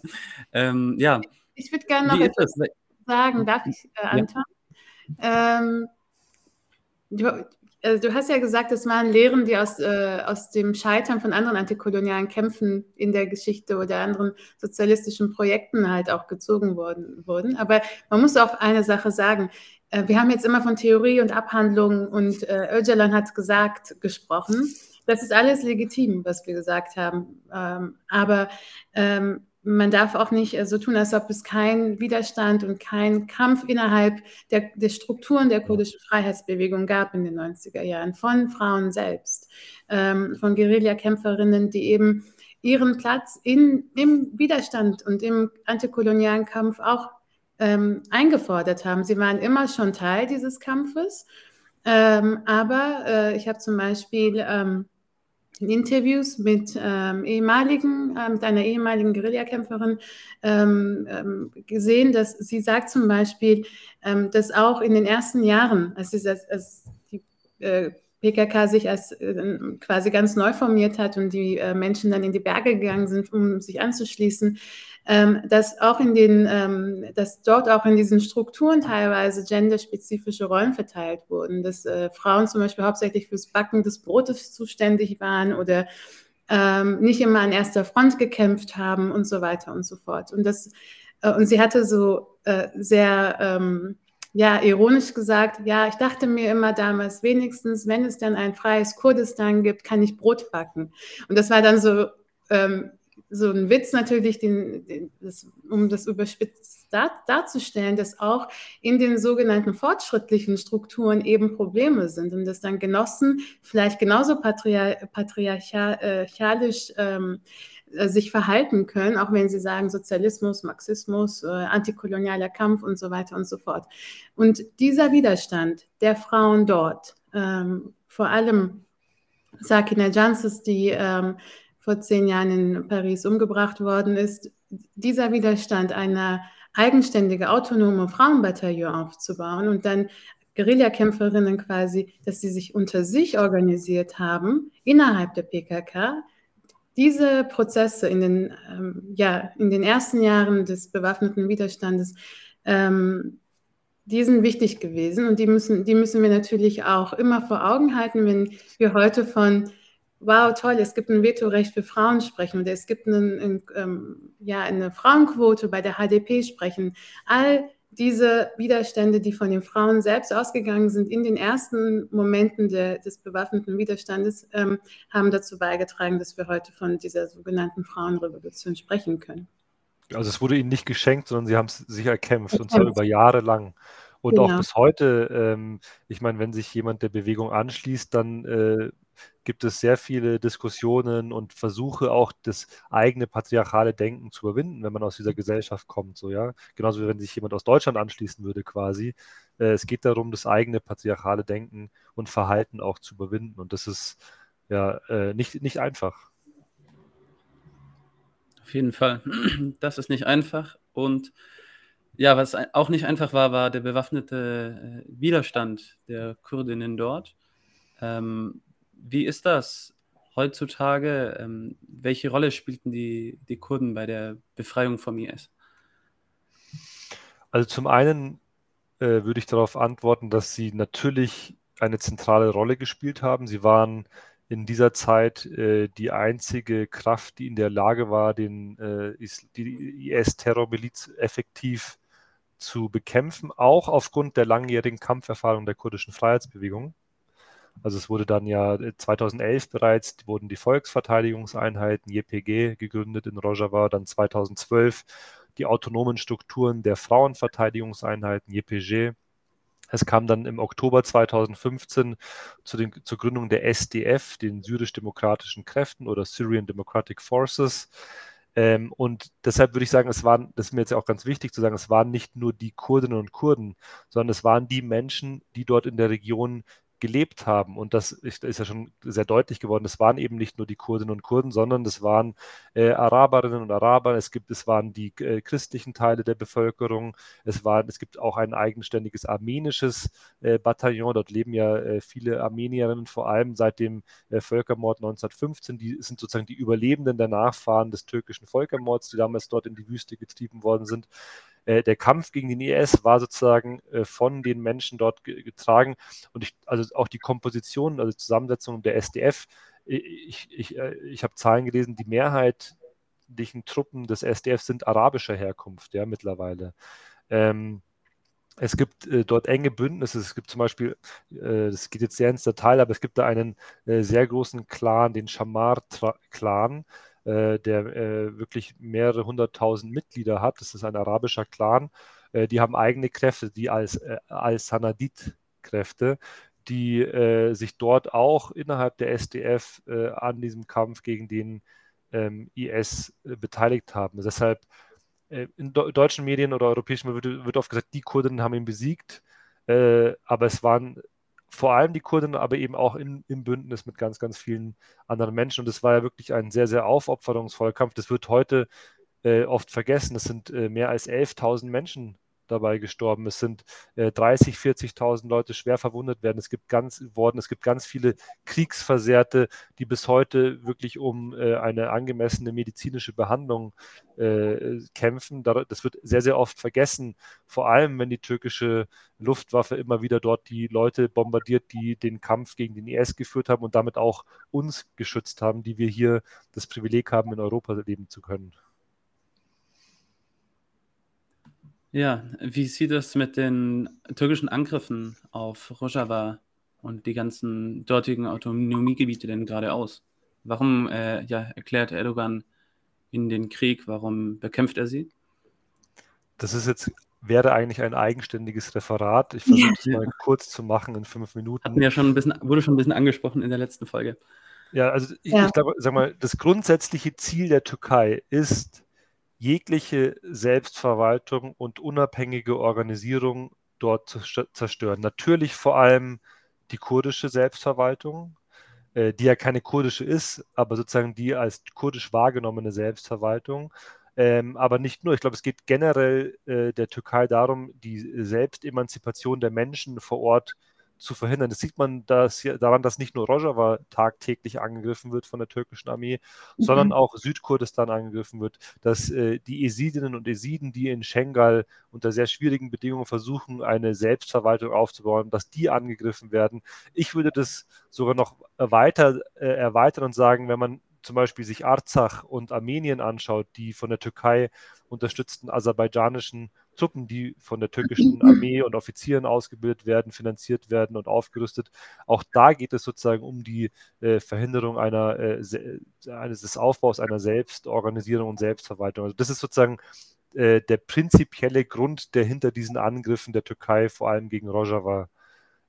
Ähm, ja. Ich würde gerne noch etwas sagen. Darf ich, äh, Anton? Ja. Ähm, also du hast ja gesagt, es waren Lehren, die aus, äh, aus dem Scheitern von anderen antikolonialen Kämpfen in der Geschichte oder anderen sozialistischen Projekten halt auch gezogen worden, wurden. Aber man muss auch eine Sache sagen. Äh, wir haben jetzt immer von Theorie und Abhandlung und äh, Öcalan hat gesagt gesprochen. Das ist alles legitim, was wir gesagt haben. Ähm, aber ähm, man darf auch nicht äh, so tun, als ob es keinen Widerstand und keinen Kampf innerhalb der, der, Strukturen der kurdischen Freiheitsbewegung gab in den 90er Jahren, von Frauen selbst, ähm, von Guerillakämpferinnen, die eben ihren Platz in, im Widerstand und im antikolonialen Kampf auch ähm, eingefordert haben. Sie waren immer schon Teil dieses Kampfes, ähm, aber äh, ich habe zum Beispiel ähm, in Interviews mit, ähm, ehemaligen, äh, mit einer ehemaligen Guerillakämpferin ähm, ähm, gesehen, dass sie sagt zum Beispiel, ähm, dass auch in den ersten Jahren, als, sie, als, als die äh, PKK sich als äh, quasi ganz neu formiert hat und die äh, Menschen dann in die Berge gegangen sind, um sich anzuschließen, dass auch in den, ähm, dass dort auch in diesen Strukturen teilweise genderspezifische Rollen verteilt wurden, dass äh, Frauen zum Beispiel hauptsächlich fürs Backen des Brotes zuständig waren oder ähm, nicht immer an erster Front gekämpft haben und so weiter und so fort. Und das äh, und sie hatte so äh, sehr ähm, ja, ironisch gesagt, ja, ich dachte mir immer damals, wenigstens, wenn es dann ein freies Kurdistan gibt, kann ich Brot backen. Und das war dann so ähm, so ein Witz natürlich, den, den, das, um das überspitzt dar, darzustellen, dass auch in den sogenannten fortschrittlichen Strukturen eben Probleme sind und dass dann Genossen vielleicht genauso patriar patriarchalisch ähm, äh, sich verhalten können, auch wenn sie sagen Sozialismus, Marxismus, äh, antikolonialer Kampf und so weiter und so fort. Und dieser Widerstand der Frauen dort, ähm, vor allem Sakina Jansis, die ähm, vor zehn Jahren in Paris umgebracht worden ist, dieser Widerstand, eine eigenständige, autonome Frauenbataillon aufzubauen und dann Guerillakämpferinnen quasi, dass sie sich unter sich organisiert haben, innerhalb der PKK, diese Prozesse in den, ähm, ja, in den ersten Jahren des bewaffneten Widerstandes, ähm, die sind wichtig gewesen und die müssen, die müssen wir natürlich auch immer vor Augen halten, wenn wir heute von wow, toll, es gibt ein Vetorecht für Frauen sprechen oder es gibt einen, ein, ähm, ja, eine Frauenquote bei der HDP sprechen. All diese Widerstände, die von den Frauen selbst ausgegangen sind in den ersten Momenten der, des bewaffneten Widerstandes, ähm, haben dazu beigetragen, dass wir heute von dieser sogenannten Frauenrevolution sprechen können. Also es wurde ihnen nicht geschenkt, sondern sie haben es sich erkämpft, erkämpft. und zwar über Jahre lang. Und genau. auch bis heute, ähm, ich meine, wenn sich jemand der Bewegung anschließt, dann äh, gibt es sehr viele Diskussionen und Versuche auch das eigene patriarchale Denken zu überwinden, wenn man aus dieser Gesellschaft kommt. So, ja? Genauso wie wenn sich jemand aus Deutschland anschließen würde quasi. Äh, es geht darum, das eigene patriarchale Denken und Verhalten auch zu überwinden. Und das ist ja äh, nicht, nicht einfach. Auf jeden Fall. *clears throat* Das ist nicht einfach. Und ja, was auch nicht einfach war, war der bewaffnete äh, Widerstand der Kurdinnen dort. Ähm, wie ist das heutzutage? Ähm, welche Rolle spielten die, die Kurden bei der Befreiung vom IS? Also zum einen äh, würde ich darauf antworten, dass sie natürlich eine zentrale Rolle gespielt haben. Sie waren in dieser Zeit äh, die einzige Kraft, die in der Lage war, den, äh, IS-Terrormiliz effektiv zu bekämpfen, auch aufgrund der langjährigen Kampferfahrung der kurdischen Freiheitsbewegung. Also es wurde dann ja 2011 äh, bereits, wurden die Volksverteidigungseinheiten JPG gegründet in Rojava, dann 2012 die autonomen Strukturen der Frauenverteidigungseinheiten JPG. Es kam dann im Oktober 2015 zu den, zur Gründung der SDF, den syrisch-demokratischen Kräften oder Syrian Democratic Forces. Ähm, und deshalb würde ich sagen, es waren, das ist mir jetzt auch ganz wichtig zu sagen, es waren nicht nur die Kurdinnen und Kurden, sondern es waren die Menschen, die dort in der Region gelebt haben. Und das ist, ja schon sehr deutlich geworden. Es waren eben nicht nur die Kurdinnen und Kurden, sondern es waren äh, Araberinnen und Araber. Es gibt, es waren die äh, christlichen Teile der Bevölkerung. Es waren, es gibt auch ein eigenständiges armenisches äh, Bataillon. Dort leben ja äh, viele Armenierinnen, vor allem seit dem äh, Völkermord 1915. Die sind sozusagen die Überlebenden der Nachfahren des türkischen Völkermords, die damals dort in die Wüste getrieben worden sind. Äh, der Kampf gegen den IS war sozusagen äh, von den Menschen dort getragen und ich, also auch die Komposition, also die Zusammensetzung der SDF, ich, ich, äh, ich habe Zahlen gelesen, die Mehrheit der Truppen des SDF sind arabischer Herkunft, ja, mittlerweile. Ähm, es gibt äh, dort enge Bündnisse. Es gibt zum Beispiel, äh, das geht jetzt sehr ins Detail, aber es gibt da einen äh, sehr großen Clan, den Shamar-Clan, der äh, wirklich mehrere hunderttausend Mitglieder hat. Das ist ein arabischer Clan. Äh, die haben eigene Kräfte, die als, als Sanadid-Kräfte, die sich dort auch innerhalb der SDF an diesem Kampf gegen den ähm, IS beteiligt haben. Deshalb in deutschen Medien oder europäischen Medien wird, wird oft gesagt, die Kurden haben ihn besiegt, aber es waren vor allem die Kurden, aber eben auch in, im Bündnis mit ganz, ganz vielen anderen Menschen. Und es war ja wirklich ein sehr, sehr aufopferungsvoller Kampf. Das wird heute äh, oft vergessen. Es sind äh, mehr als 11.000 Menschen dabei gestorben. Es sind äh, 30, 40.000 Leute schwer verwundet werden. Es gibt ganz worden, es gibt ganz viele Kriegsversehrte, die bis heute wirklich um äh, eine angemessene medizinische Behandlung äh, kämpfen. Das wird sehr, sehr oft vergessen, vor allem wenn die türkische Luftwaffe immer wieder dort die Leute bombardiert, die den Kampf gegen den IS geführt haben und damit auch uns geschützt haben, die wir hier das Privileg haben, in Europa leben zu können. Ja, wie sieht es mit den türkischen Angriffen auf Rojava und die ganzen dortigen Autonomiegebiete denn gerade aus? Warum äh, ja, erklärt Erdogan in den Krieg? Warum bekämpft er sie? Das ist jetzt wäre eigentlich ein eigenständiges Referat. Ich *laughs* versuche es ja. mal kurz zu machen in fünf Minuten. Hatten ja schon ein bisschen, wurde schon ein bisschen angesprochen in der letzten Folge. Ja, also ich, ja. ich glaube, sag mal, das grundsätzliche Ziel der Türkei ist, jegliche Selbstverwaltung und unabhängige Organisierung dort zu zerstören. Natürlich vor allem die kurdische Selbstverwaltung, äh, die ja keine kurdische ist, aber sozusagen die als kurdisch wahrgenommene Selbstverwaltung. Ähm, aber nicht nur, ich glaube, es geht generell äh, der Türkei darum, die Selbstemanzipation der Menschen vor Ort zu verhindern. Das sieht man dass daran, dass nicht nur Rojava tagtäglich angegriffen wird von der türkischen Armee, mhm. sondern auch Südkurdistan angegriffen wird, dass äh, die Esidinnen und Esiden, die in Schengal unter sehr schwierigen Bedingungen versuchen, eine Selbstverwaltung aufzubauen, dass die angegriffen werden. Ich würde das sogar noch weiter äh, erweitern und sagen, wenn man zum Beispiel sich Arzach und Armenien anschaut, die von der Türkei unterstützten aserbaidschanischen Truppen, die von der türkischen Armee und Offizieren ausgebildet werden, finanziert werden und aufgerüstet. Auch da geht es sozusagen um die äh, Verhinderung einer, äh, eines des Aufbaus einer Selbstorganisierung und Selbstverwaltung. Also das ist sozusagen äh, der prinzipielle Grund, der hinter diesen Angriffen der Türkei vor allem gegen Rojava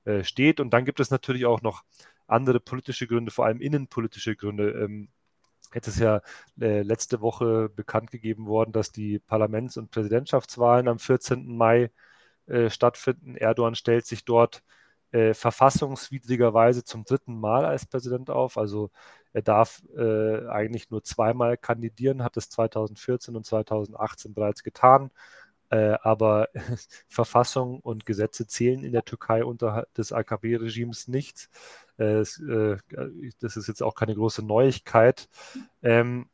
äh, steht. Und dann gibt es natürlich auch noch andere politische Gründe, vor allem innenpolitische Gründe. Ähm, Jetzt ist ja äh, letzte Woche bekannt gegeben worden, dass die Parlaments- und Präsidentschaftswahlen am 14. Mai äh, stattfinden. Erdogan stellt sich dort äh, verfassungswidrigerweise zum dritten Mal als Präsident auf. Also er darf äh, eigentlich nur zweimal kandidieren, hat es 2014 und 2018 bereits getan. Äh, aber *laughs* Verfassung und Gesetze zählen in der Türkei unter des AKP-Regimes nicht. Äh, äh, das ist jetzt auch keine große Neuigkeit. Ähm,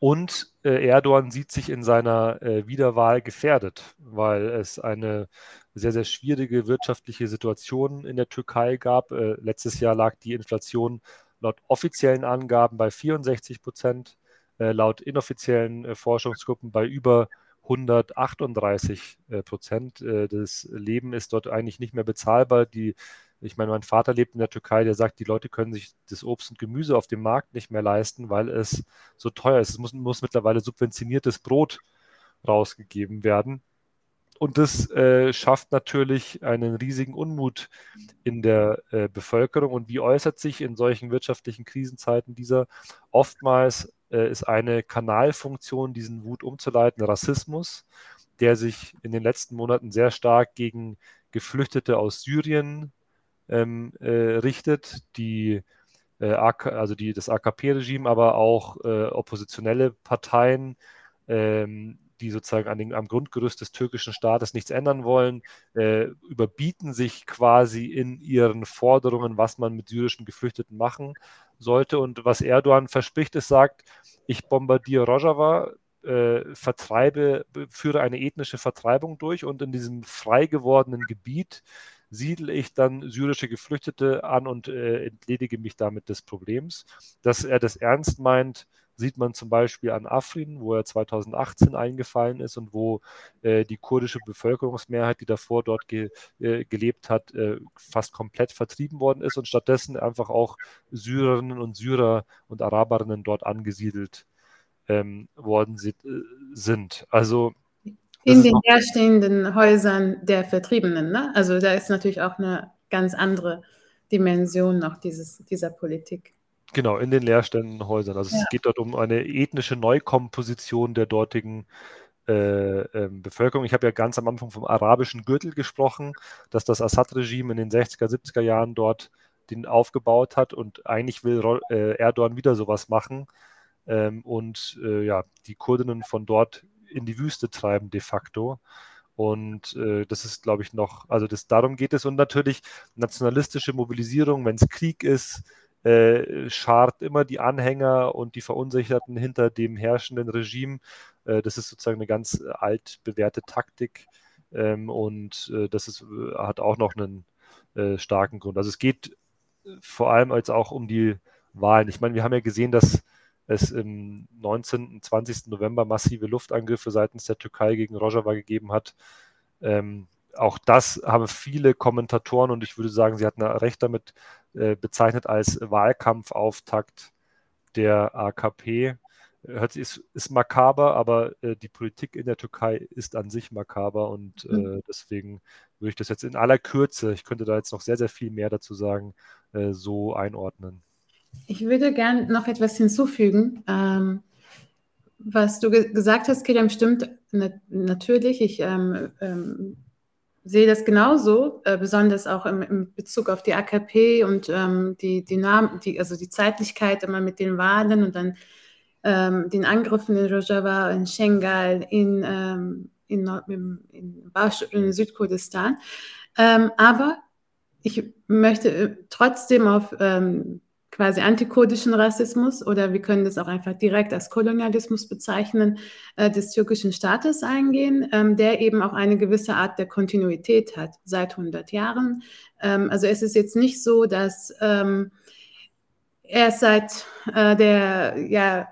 und äh, Erdogan sieht sich in seiner äh, Wiederwahl gefährdet, weil es eine sehr, sehr schwierige wirtschaftliche Situation in der Türkei gab. Äh, letztes Jahr lag die Inflation laut offiziellen Angaben bei 64 Prozent, äh, laut inoffiziellen äh, Forschungsgruppen bei über 138 äh, Prozent. das Leben ist dort eigentlich nicht mehr bezahlbar. Die ich meine, mein Vater lebt in der Türkei, der sagt, die Leute können sich das Obst und Gemüse auf dem Markt nicht mehr leisten, weil es so teuer ist. Es muss, muss mittlerweile subventioniertes Brot rausgegeben werden. Und das äh, schafft natürlich einen riesigen Unmut in der äh, Bevölkerung. Und wie äußert sich in solchen wirtschaftlichen Krisenzeiten dieser? Oftmals äh, ist eine Kanalfunktion, diesen Wut umzuleiten, Rassismus, der sich in den letzten Monaten sehr stark gegen Geflüchtete aus Syrien ähm, äh, richtet, die äh, also die, das AKP-Regime, aber auch äh, oppositionelle Parteien, ähm, die sozusagen an den, am Grundgerüst des türkischen Staates nichts ändern wollen, äh, überbieten sich quasi in ihren Forderungen, was man mit syrischen Geflüchteten machen sollte. Und was Erdogan verspricht, ist, sagt, ich bombardiere Rojava, äh, vertreibe, führe eine ethnische Vertreibung durch und in diesem frei gewordenen Gebiet siedle ich dann syrische Geflüchtete an und äh, entledige mich damit des Problems. Dass er das ernst meint, sieht man zum Beispiel an Afrin, wo er 2018 eingefallen ist und wo äh, die kurdische Bevölkerungsmehrheit, die davor dort ge äh, gelebt hat, äh, fast komplett vertrieben worden ist und stattdessen einfach auch Syrerinnen und Syrer und Araberinnen dort angesiedelt ähm, worden äh, sind. Also in den herstehenden Häusern der Vertriebenen. Ne? Also da ist natürlich auch eine ganz andere Dimension noch dieses, dieser Politik. Genau, in den leerstehenden Häusern. Also ja. es geht dort um eine ethnische Neukomposition der dortigen äh, äh, Bevölkerung. Ich habe ja ganz am Anfang vom arabischen Gürtel gesprochen, dass das Assad-Regime in den 60er, 70er Jahren dort den aufgebaut hat und eigentlich will äh, Erdogan wieder sowas machen ähm, und äh, ja, die Kurdinnen von dort in die Wüste treiben de facto. Und äh, das ist, glaube ich, noch, also das, darum geht es. Und natürlich nationalistische Mobilisierung, wenn es Krieg ist, äh, schart immer die Anhänger und die Verunsicherten hinter dem herrschenden Regime. Äh, das ist sozusagen eine ganz altbewährte Taktik. Ähm, und äh, das ist, hat auch noch einen äh, starken Grund. Also es geht vor allem jetzt auch um die Wahlen. Ich meine, wir haben ja gesehen, dass es im 19. und 20. November massive Luftangriffe seitens der Türkei gegen Rojava gegeben hat. Ähm, auch das haben viele Kommentatoren und ich würde sagen, sie hatten recht damit äh, bezeichnet als Wahlkampfauftakt der AKP. Hört sich, ist, ist makaber, aber äh, die Politik in der Türkei ist an sich makaber und äh, mhm. deswegen würde ich das jetzt in aller Kürze, ich könnte da jetzt noch sehr, sehr viel mehr dazu sagen, äh, so einordnen. Ich würde gern noch etwas hinzufügen. Ähm, was du ge gesagt hast, Kilian, stimmt na natürlich. Ich ähm, ähm, sehe das genauso, äh, besonders auch im, im, Bezug auf die AKP und ähm, die, die, Namen, die, also die Zeitlichkeit immer mit den Wahlen und dann ähm, den Angriffen in Rojava, in Schengal, in, ähm, in, in, in, in Südkurdistan. aber ich möchte äh, trotzdem auf quasi antikurdischen Rassismus oder wir können das auch einfach direkt als Kolonialismus bezeichnen, äh, des türkischen Staates eingehen, ähm, der eben auch eine gewisse Art der Kontinuität hat seit 100 Jahren. Ähm, also es ist jetzt nicht so, dass ähm, erst seit äh, der ja,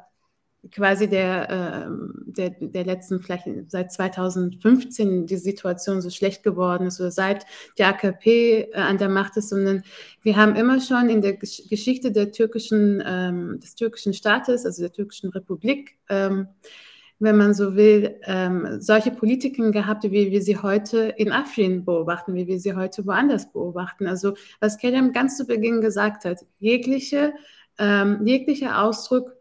quasi der, äh, der, der letzten, vielleicht seit 2015 die Situation so schlecht geworden ist oder seit die AKP äh, an der Macht ist, sondern wir haben immer schon in der Gesch Geschichte der türkischen, ähm, des türkischen Staates, also der türkischen Republik, ähm, wenn man so will, ähm, solche Politiken gehabt, wie wir sie heute in Afrin beobachten, wie wir sie heute woanders beobachten. Also was Kerem ganz zu Beginn gesagt hat, jegliche, ähm, jeglicher Ausdruck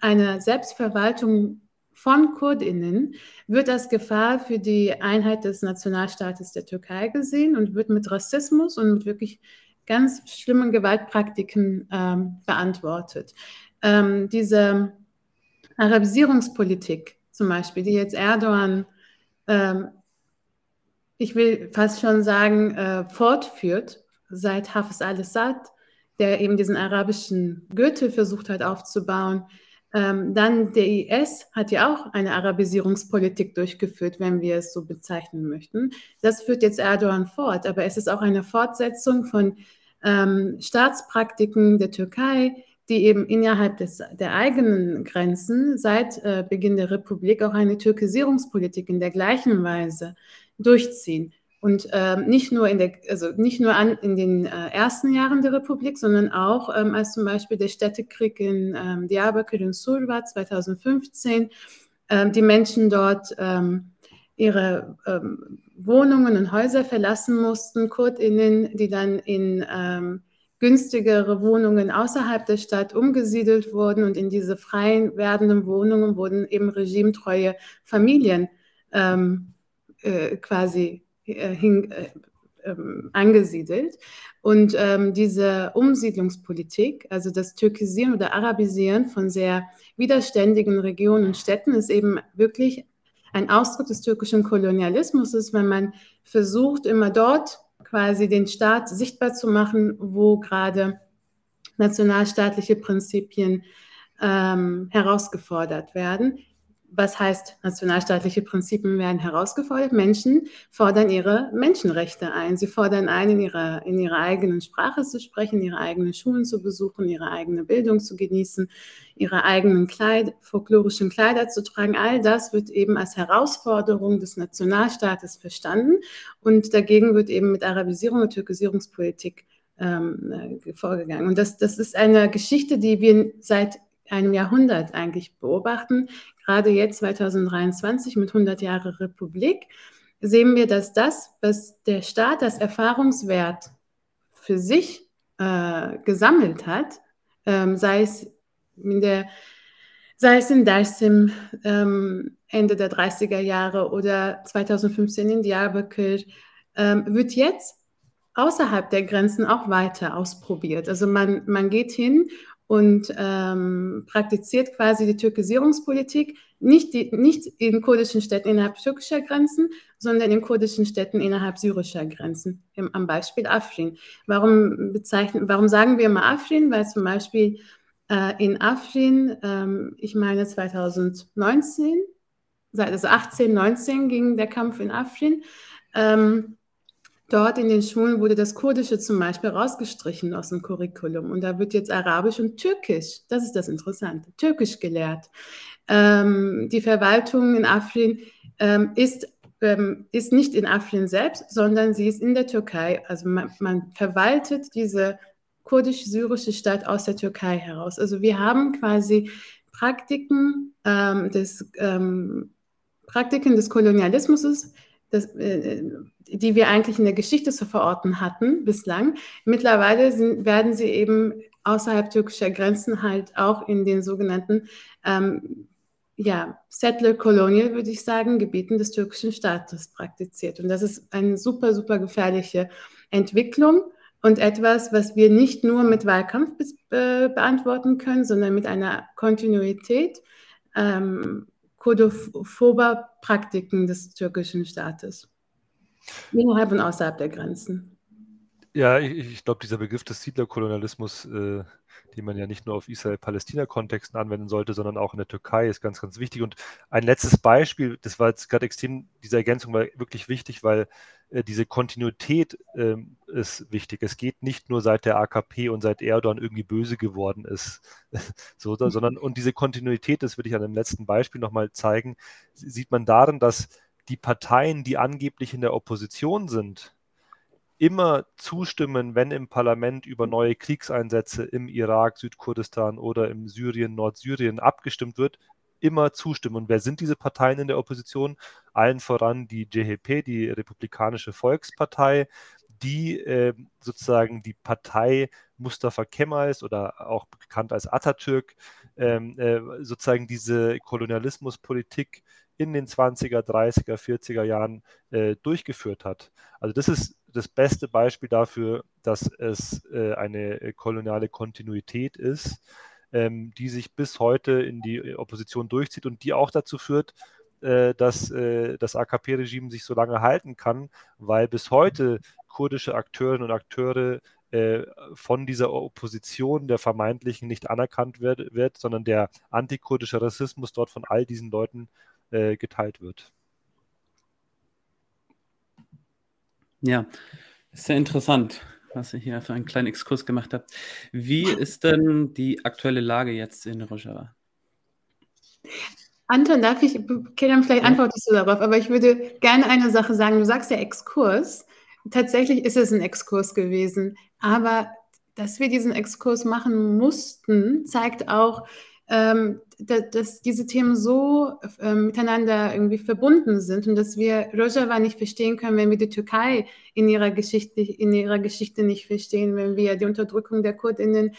eine Selbstverwaltung von Kurdinnen wird als Gefahr für die Einheit des Nationalstaates der Türkei gesehen und wird mit Rassismus und mit wirklich ganz schlimmen Gewaltpraktiken ähm, beantwortet. Ähm, diese Arabisierungspolitik zum Beispiel, die jetzt Erdogan, ähm, ich will fast schon sagen, äh, fortführt seit Hafez al-Assad, der eben diesen arabischen Gürtel versucht hat aufzubauen, ähm, dann der IS hat ja auch eine Arabisierungspolitik durchgeführt, wenn wir es so bezeichnen möchten. Das führt jetzt Erdogan fort, aber es ist auch eine Fortsetzung von ähm, Staatspraktiken der Türkei, die eben innerhalb des, der eigenen Grenzen seit äh, Beginn der Republik auch eine Türkisierungspolitik in der gleichen Weise durchziehen. Und ähm, nicht nur, in, der, also nicht nur an, in den äh, ersten Jahren der Republik, sondern auch ähm, als zum Beispiel der Städtekrieg in ähm, Diyarbakir und Surva 2015 ähm, die Menschen dort ähm, ihre ähm, Wohnungen und Häuser verlassen mussten, KurdInnen, die dann in günstigere Wohnungen außerhalb der Stadt umgesiedelt wurden. Und in diese freien werdenden Wohnungen wurden eben regimetreue Familien äh, quasi äh, hin, äh, ähm, angesiedelt. Und ähm, diese Umsiedlungspolitik, also das Türkisieren oder Arabisieren von sehr widerständigen Regionen und Städten, ist eben wirklich ein Ausdruck des türkischen Kolonialismus, ist, wenn man versucht, immer dort quasi den Staat sichtbar zu machen, wo gerade nationalstaatliche Prinzipien ähm, herausgefordert werden. Was heißt, nationalstaatliche Prinzipien werden herausgefordert? Menschen fordern ihre Menschenrechte ein. Sie fordern ein, in ihrer, in ihrer eigenen Sprache zu sprechen, ihre eigenen Schulen zu besuchen, ihre eigene Bildung zu genießen, ihre eigenen Kleid, folklorischen Kleider zu tragen. All das wird eben als Herausforderung des Nationalstaates verstanden. Und dagegen wird eben mit Arabisierung und Türkisierungspolitik ähm, äh, vorgegangen. Und das, das ist eine Geschichte, die wir seit einem Jahrhundert eigentlich beobachten. Gerade jetzt 2023 mit 100 Jahre Republik sehen wir, dass das, was der Staat als Erfahrungswert für sich äh, gesammelt hat, ähm, sei es in der sei es in Dersim ähm, Ende der 30er Jahre oder 2015 in Diyarbakir, ähm, wird jetzt außerhalb der Grenzen auch weiter ausprobiert. Also man, man geht hin und ähm, praktiziert quasi die Türkisierungspolitik nicht, die, nicht in kurdischen Städten innerhalb türkischer Grenzen, sondern in kurdischen Städten innerhalb syrischer Grenzen. Im, am Beispiel Afrin. Warum, bezeichnen, warum sagen wir mal Afrin? Weil zum Beispiel äh, in Afrin, ähm, ich meine 2019, also 18, 19 ging der Kampf in Afrin. Ähm, Dort in den Schulen wurde das Kurdische zum Beispiel rausgestrichen aus dem Curriculum und da wird jetzt Arabisch und Türkisch, das ist das Interessante, Türkisch gelehrt. Ähm, die Verwaltung in Afrin ähm, ist, ähm, ist nicht in Afrin selbst, sondern sie ist in der Türkei. Also man, man verwaltet diese kurdisch-syrische Stadt aus der Türkei heraus. Also wir haben quasi Praktiken ähm, des ähm, Praktiken des Kolonialismus das, äh, die wir eigentlich in der Geschichte zu verorten hatten bislang. Mittlerweile sind, werden sie eben außerhalb türkischer Grenzen halt auch in den sogenannten ähm, ja, Settler Colonial, würde ich sagen, Gebieten des türkischen Staates praktiziert. Und das ist eine super, super gefährliche Entwicklung und etwas, was wir nicht nur mit Wahlkampf be beantworten können, sondern mit einer Kontinuität ähm, kodophober Praktiken des türkischen Staates. Innerhalb und außerhalb der Grenzen. Ja, ich, ich glaube, dieser Begriff des Siedlerkolonialismus, äh, den man ja nicht nur auf Israel-Palästina-Kontexten anwenden sollte, sondern auch in der Türkei, ist ganz, ganz wichtig. Und ein letztes Beispiel, das war jetzt gerade extrem, diese Ergänzung war wirklich wichtig, weil äh, diese Kontinuität äh, ist wichtig. Es geht nicht nur seit der AKP und seit Erdogan irgendwie böse geworden ist, *laughs* so, sondern und diese Kontinuität, das würde ich an dem letzten Beispiel nochmal zeigen, sieht man darin, dass die Parteien, die angeblich in der Opposition sind, immer zustimmen, wenn im Parlament über neue Kriegseinsätze im Irak, Südkurdistan oder im Syrien, Nordsyrien abgestimmt wird, immer zustimmen. Und wer sind diese Parteien in der Opposition? Allen voran die JHP, die Republikanische Volkspartei, die äh, sozusagen die Partei Mustafa Kemals oder auch bekannt als Atatürk ähm, äh, sozusagen diese Kolonialismuspolitik in den 20er, 30er, 40er Jahren äh, durchgeführt hat. Also das ist das beste Beispiel dafür, dass es äh, eine koloniale Kontinuität ist, ähm, die sich bis heute in die Opposition durchzieht und die auch dazu führt, äh, dass äh, das AKP-Regime sich so lange halten kann, weil bis heute kurdische Akteurinnen und Akteure äh, von dieser Opposition der vermeintlichen nicht anerkannt wird, wird sondern der antikurdische Rassismus dort von all diesen Leuten äh, geteilt wird. Ja, sehr interessant, was ihr hier für einen kleinen Exkurs gemacht habt. Wie ist denn die aktuelle Lage jetzt in Rojava? Anton, darf ich, Kilian, vielleicht ja. antwortest du darauf, aber ich würde gerne eine Sache sagen. Du sagst ja Exkurs. Tatsächlich ist es ein Exkurs gewesen, aber dass wir diesen Exkurs machen mussten, zeigt auch, ähm, da, dass diese Themen so äh, miteinander irgendwie verbunden sind und dass wir Rojava nicht verstehen können, wenn wir die Türkei in ihrer Geschichte, in ihrer Geschichte nicht verstehen, wenn wir die Unterdrückung der Kurdinnen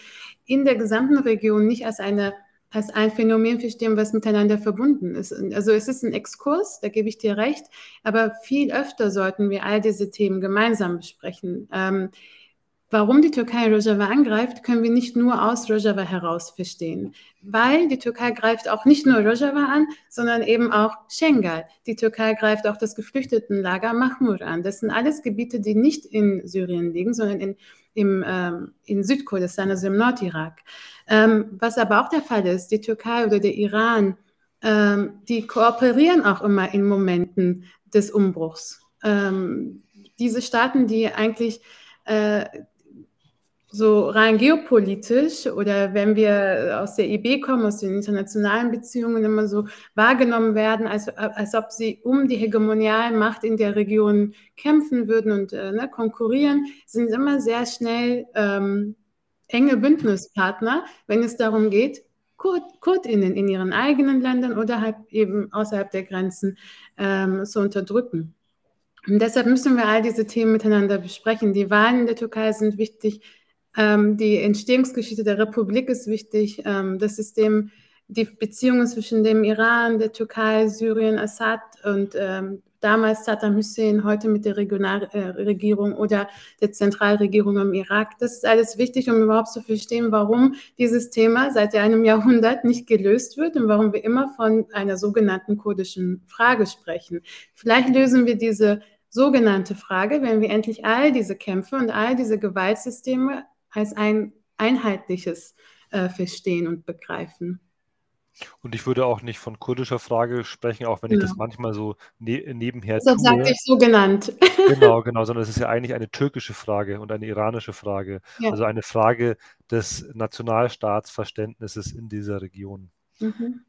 in der gesamten Region nicht als eine als ein Phänomen verstehen, was miteinander verbunden ist. Also es ist ein Exkurs, da gebe ich dir recht, aber viel öfter sollten wir all diese Themen gemeinsam besprechen. Ähm, Warum die Türkei Rojava angreift, können wir nicht nur aus Rojava heraus verstehen, weil die Türkei greift auch nicht nur Rojava an, sondern eben auch Schengal. Die Türkei greift auch das Geflüchtetenlager Mahmur an. Das sind alles Gebiete, die nicht in Syrien liegen, sondern in, im, ähm, in Südkurdistan, also im Nordirak. Ähm, was aber auch der Fall ist, die Türkei oder der Iran, ähm, die kooperieren auch immer in Momenten des Umbruchs. Ähm, diese Staaten, die eigentlich äh, so rein geopolitisch oder wenn wir aus der IB kommen, aus den internationalen Beziehungen immer so wahrgenommen werden, als, als ob sie um die Hegemonialmacht in der Region kämpfen würden und äh, ne, konkurrieren, sind immer sehr schnell ähm, enge Bündnispartner, wenn es darum geht, Kurd, KurdInnen in ihren eigenen Ländern oder halt eben außerhalb der Grenzen ähm, zu unterdrücken. Und deshalb müssen wir all diese Themen miteinander besprechen. Die Wahlen in der Türkei sind wichtig, ähm, die Entstehungsgeschichte der Republik ist wichtig. Ähm, das System, die Beziehungen zwischen dem Iran, der Türkei, Syrien, Assad und ähm, damals Saddam Hussein, heute mit der Regionalregierung oder der Zentralregierung im Irak. Das ist alles wichtig, um überhaupt zu verstehen, warum dieses Thema seit einem Jahrhundert nicht gelöst wird und warum wir immer von einer sogenannten kurdischen Frage sprechen. Vielleicht lösen wir diese sogenannte Frage, wenn wir endlich all diese Kämpfe und all diese Gewaltsysteme als ein einheitliches äh, Verstehen und Begreifen. Und ich würde auch nicht von kurdischer Frage sprechen, auch wenn ich das manchmal so ne nebenher Deshalb tue. sagte ich so genannt. *laughs* Genau, genau, sondern es ist ja eigentlich eine türkische Frage und eine iranische Frage. Ja. Also eine Frage des Nationalstaatsverständnisses in dieser Region. Mhm.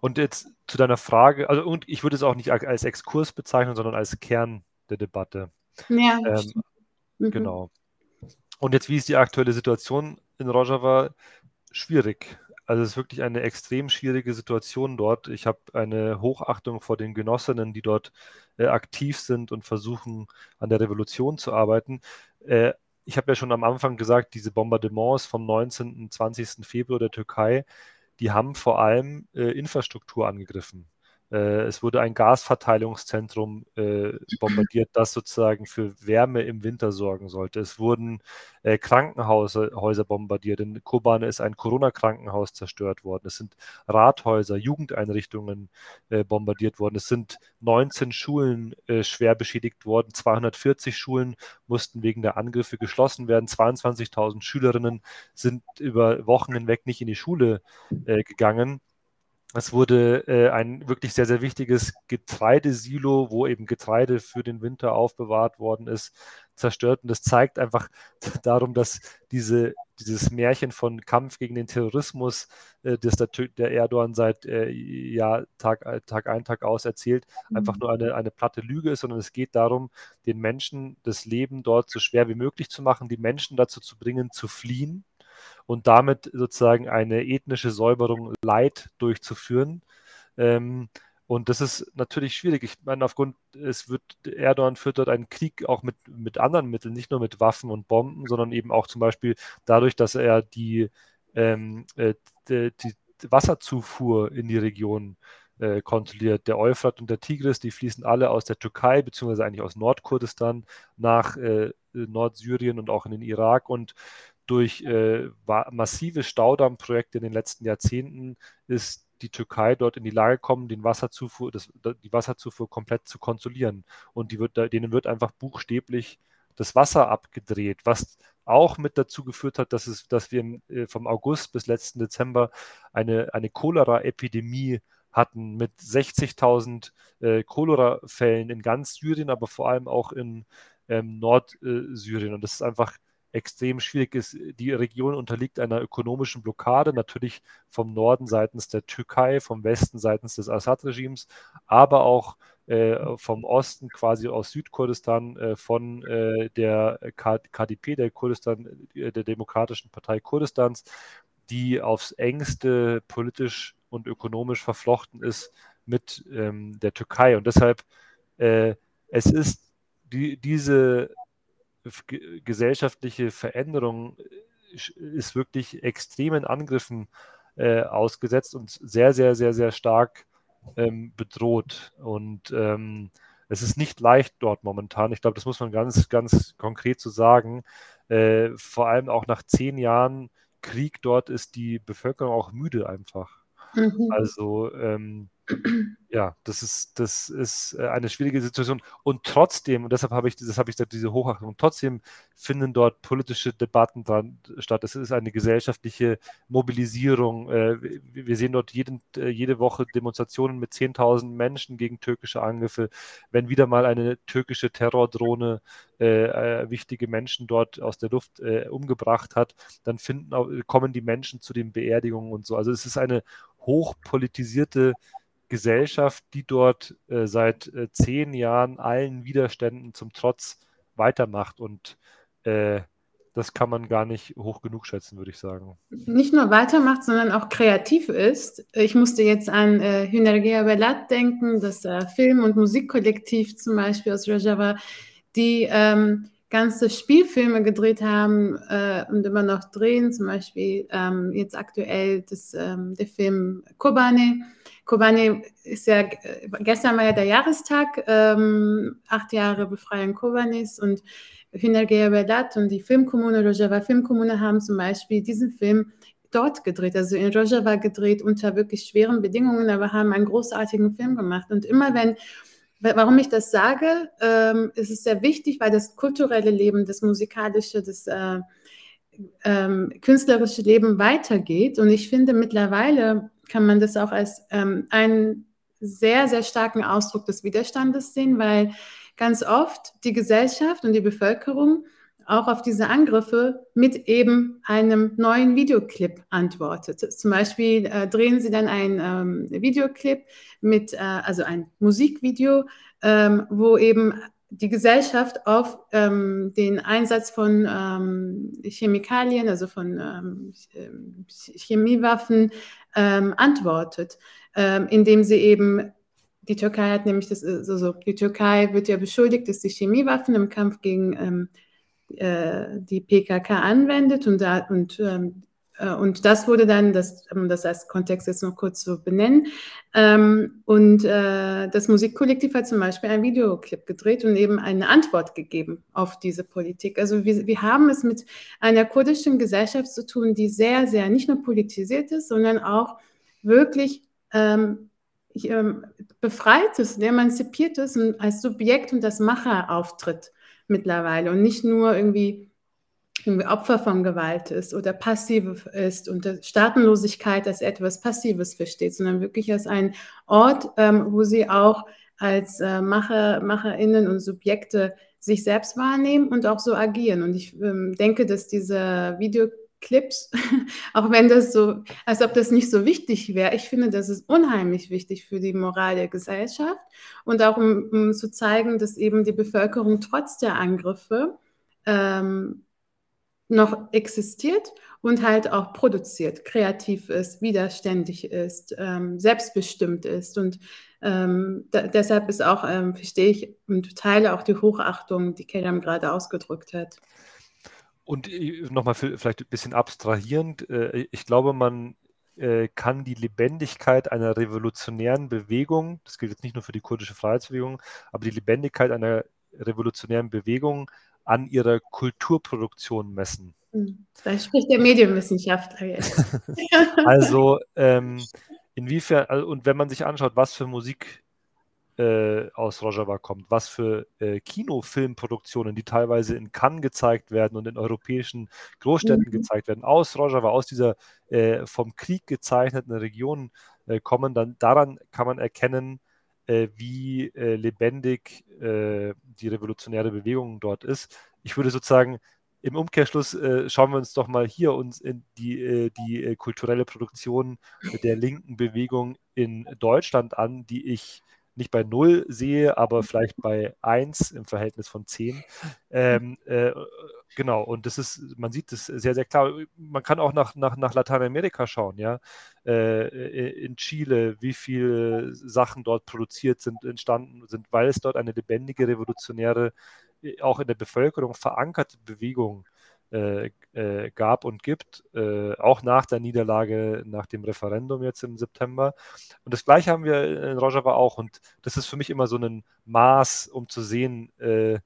Und jetzt zu deiner Frage, also und ich würde es auch nicht als Exkurs bezeichnen, sondern als Kern der Debatte. Ja, ähm, mhm. Genau. Und jetzt, wie ist die aktuelle Situation in Rojava? Schwierig. Also es ist wirklich eine extrem schwierige Situation dort. Ich habe eine Hochachtung vor den Genossinnen, die dort äh, aktiv sind und versuchen, an der Revolution zu arbeiten. Äh, ich habe ja schon am Anfang gesagt, diese Bombardements vom 19. und 20. Februar der Türkei, die haben vor allem äh, Infrastruktur angegriffen. Äh, es wurde ein Gasverteilungszentrum äh, bombardiert, das sozusagen für Wärme im Winter sorgen sollte. Es wurden äh, Krankenhäuser bombardiert. In Kobane ist ein Corona-Krankenhaus zerstört worden. Es sind Rathäuser, Jugendeinrichtungen äh, bombardiert worden. Es sind 19 Schulen äh, schwer beschädigt worden. 240 Schulen mussten wegen der Angriffe geschlossen werden. 22.000 Schülerinnen sind über Wochen hinweg nicht in die Schule äh, gegangen. Es wurde äh, ein wirklich sehr, sehr wichtiges Getreidesilo, wo eben Getreide für den Winter aufbewahrt worden ist, zerstört. Und das zeigt einfach *laughs* darum, dass diese, dieses Märchen von Kampf gegen den Terrorismus, äh, das der, der, Erdogan seit äh, ja, Tag, äh, Tag ein, Tag aus erzählt, mhm. einfach nur eine, eine platte Lüge ist, sondern es geht darum, den Menschen das Leben dort so schwer wie möglich zu machen, die Menschen dazu zu bringen, zu fliehen und damit sozusagen eine ethnische Säuberung Leid durchzuführen. Ähm, und das ist natürlich schwierig. Ich meine, aufgrund, es wird, Erdogan führt dort einen Krieg auch mit, mit anderen Mitteln, nicht nur mit Waffen und Bomben, sondern eben auch zum Beispiel dadurch, dass er die, ähm, äh, die, die Wasserzufuhr in die Region äh, kontrolliert. Der Euphrat und der Tigris, die fließen alle aus der Türkei, beziehungsweise eigentlich aus Nordkurdistan nach äh, Nordsyrien und auch in den Irak. Und durch äh, massive Staudammprojekte in den letzten Jahrzehnten ist die Türkei dort in die Lage gekommen, den Wasserzufuhr, das, die Wasserzufuhr komplett zu kontrollieren. Und die wird, denen wird einfach buchstäblich das Wasser abgedreht, was auch mit dazu geführt hat, dass, es, dass wir äh, vom August bis letzten Dezember eine, eine Cholera-Epidemie hatten mit 60.000 äh, Cholera-Fällen in ganz Syrien, aber vor allem auch in ähm, Nordsyrien. Und das ist einfach extrem schwierig ist. Die Region unterliegt einer ökonomischen Blockade, natürlich vom Norden seitens der Türkei, vom Westen seitens des Assad-Regimes, aber auch äh, vom Osten, quasi aus Südkurdistan, äh, von äh, der KDP, der Kurdistan, der Demokratischen Partei Kurdistans, die aufs engste politisch und ökonomisch verflochten ist mit ähm, der Türkei. Und deshalb, es ist die, diese gesellschaftliche Veränderung äh, ist wirklich extremen Angriffen äh, ausgesetzt und sehr, sehr, sehr, sehr stark ähm, bedroht. Und ähm, es ist nicht leicht dort momentan. Ich glaube, das muss man ganz, ganz konkret so sagen. Äh, vor allem auch nach zehn Jahren Krieg dort ist die Bevölkerung auch müde einfach. Mhm. Also ähm, ja, das ist, das ist äh, eine schwierige Situation. Und trotzdem, und deshalb habe ich, das habe ich diese Hochachtung, trotzdem finden dort politische Debatten dran statt. Es ist eine gesellschaftliche Mobilisierung. Äh, wir sehen dort jeden, äh, jede Woche Demonstrationen mit 10.000 Menschen gegen türkische Angriffe. Wenn wieder mal eine türkische Terrordrohne äh, wichtige Menschen dort aus der Luft äh, umgebracht hat, dann finden, kommen die Menschen zu den Beerdigungen und so. Also es ist eine hochpolitisierte Gesellschaft, die dort äh, seit äh, zehn Jahren allen Widerständen zum Trotz weitermacht. Und äh, das kann man gar nicht hoch genug schätzen, würde ich sagen. Nicht nur weitermacht, sondern auch kreativ ist. Ich musste jetzt an äh, Hünergea Velat denken, das äh, Film- und Musikkollektiv zum Beispiel aus Rojava, die ähm, ganze Spielfilme gedreht haben äh, und immer noch drehen, zum Beispiel ähm, jetzt aktuell das, ähm, der Film Kobane. Kobane ist ja, gestern war ja der Jahrestag, ähm, acht Jahre Befreiung Kobanes und Hünergea Vedat und die Filmkommune, Rojava Filmkommune haben zum Beispiel diesen Film dort gedreht, also in Rojava gedreht unter wirklich schweren Bedingungen, aber haben einen großartigen Film gemacht. Und immer wenn Warum ich das sage, ähm, ist es sehr wichtig, weil das kulturelle Leben, das musikalische, das äh, ähm, künstlerische Leben weitergeht. Und ich finde, mittlerweile kann man das auch als ähm, einen sehr, sehr starken Ausdruck des Widerstandes sehen, weil ganz oft die Gesellschaft und die Bevölkerung auch auf diese Angriffe mit eben einem neuen Videoclip antwortet. Zum Beispiel äh, drehen sie dann ein ähm, Videoclip mit, äh, also ein Musikvideo, ähm, wo eben die Gesellschaft auf ähm, den Einsatz von ähm, Chemikalien, also von ähm, Chemiewaffen, ähm, antwortet, indem sie eben die Türkei hat nämlich das, also die Türkei wird ja beschuldigt, dass die Chemiewaffen im Kampf gegen ähm, äh, die PKK anwendet und, da, und, ähm, äh, und das wurde dann, das, um das als Kontext jetzt noch kurz zu benennen, ähm, und äh, das Musikkollektiv hat zum Beispiel einen Videoclip gedreht und eben eine Antwort gegeben auf diese Politik. Also wir, wir haben es mit einer kurdischen Gesellschaft zu tun, die sehr, sehr nicht nur politisiert ist, sondern auch wirklich ähm, ähm befreit ist, emanzipiert ist und als Subjekt und als Macher auftritt mittlerweile und nicht nur irgendwie, Opfer von Gewalt ist oder passiv ist und Staatenlosigkeit als etwas Passives versteht, sondern wirklich als ein Ort, ähm, wo sie auch als äh, Macher, MacherInnen und Subjekte sich selbst wahrnehmen und auch so agieren. Und ich ähm, denke, dass diese Video Clips, *laughs* auch wenn das so, als ob das nicht so wichtig wäre. Ich finde, das ist unheimlich wichtig für die Moral der Gesellschaft und auch um, um zu zeigen, dass eben die Bevölkerung trotz der Angriffe ähm, noch existiert und halt auch produziert, kreativ ist, widerständig ist, ähm, selbstbestimmt ist. Und ähm, da, deshalb ist auch, ähm, verstehe ich und teile auch die Hochachtung, die Kerem gerade ausgedrückt hat. Und äh, nochmal vielleicht ein bisschen abstrahierend, äh, ich glaube, man äh, kann die Lebendigkeit einer revolutionären Bewegung, das gilt jetzt nicht nur für die kurdische Freiheitsbewegung, aber die Lebendigkeit einer revolutionären Bewegung an ihrer Kulturproduktion messen. Hm, da spricht der Medienwissenschaftler jetzt. *laughs* also ähm, inwiefern, also, und wenn man sich anschaut, was für Musik äh, aus Rojava kommt, was für äh, Kinofilmproduktionen, die teilweise in Cannes gezeigt werden und in europäischen Großstädten mhm. gezeigt werden, aus Rojava, aus dieser äh, vom Krieg gezeichneten Region äh, kommen, dann daran kann man erkennen, wie äh, lebendig die revolutionäre Bewegung dort ist. Ich würde sozusagen im Umkehrschluss äh, schauen wir uns doch mal hier uns die, äh, die äh, kulturelle Produktion der linken Bewegung in Deutschland an, die ich nicht bei 0 sehe, aber mhm. vielleicht bei 1 im Verhältnis von 10. *laughs* Ähm, äh, genau, und das ist, man sieht das sehr, sehr klar. Man kann auch nach, nach, nach Lateinamerika schauen, ja. Äh, in Chile, wie viele Sachen dort produziert sind, entstanden sind, weil es dort eine lebendige, revolutionäre, äh, auch in der Bevölkerung verankerte Bewegung äh, äh, gab und gibt, äh, auch nach der Niederlage, nach dem Referendum jetzt im September. Und das Gleiche haben wir in Rojava auch. Und das ist für mich immer so ein Maß, um zu sehen, äh,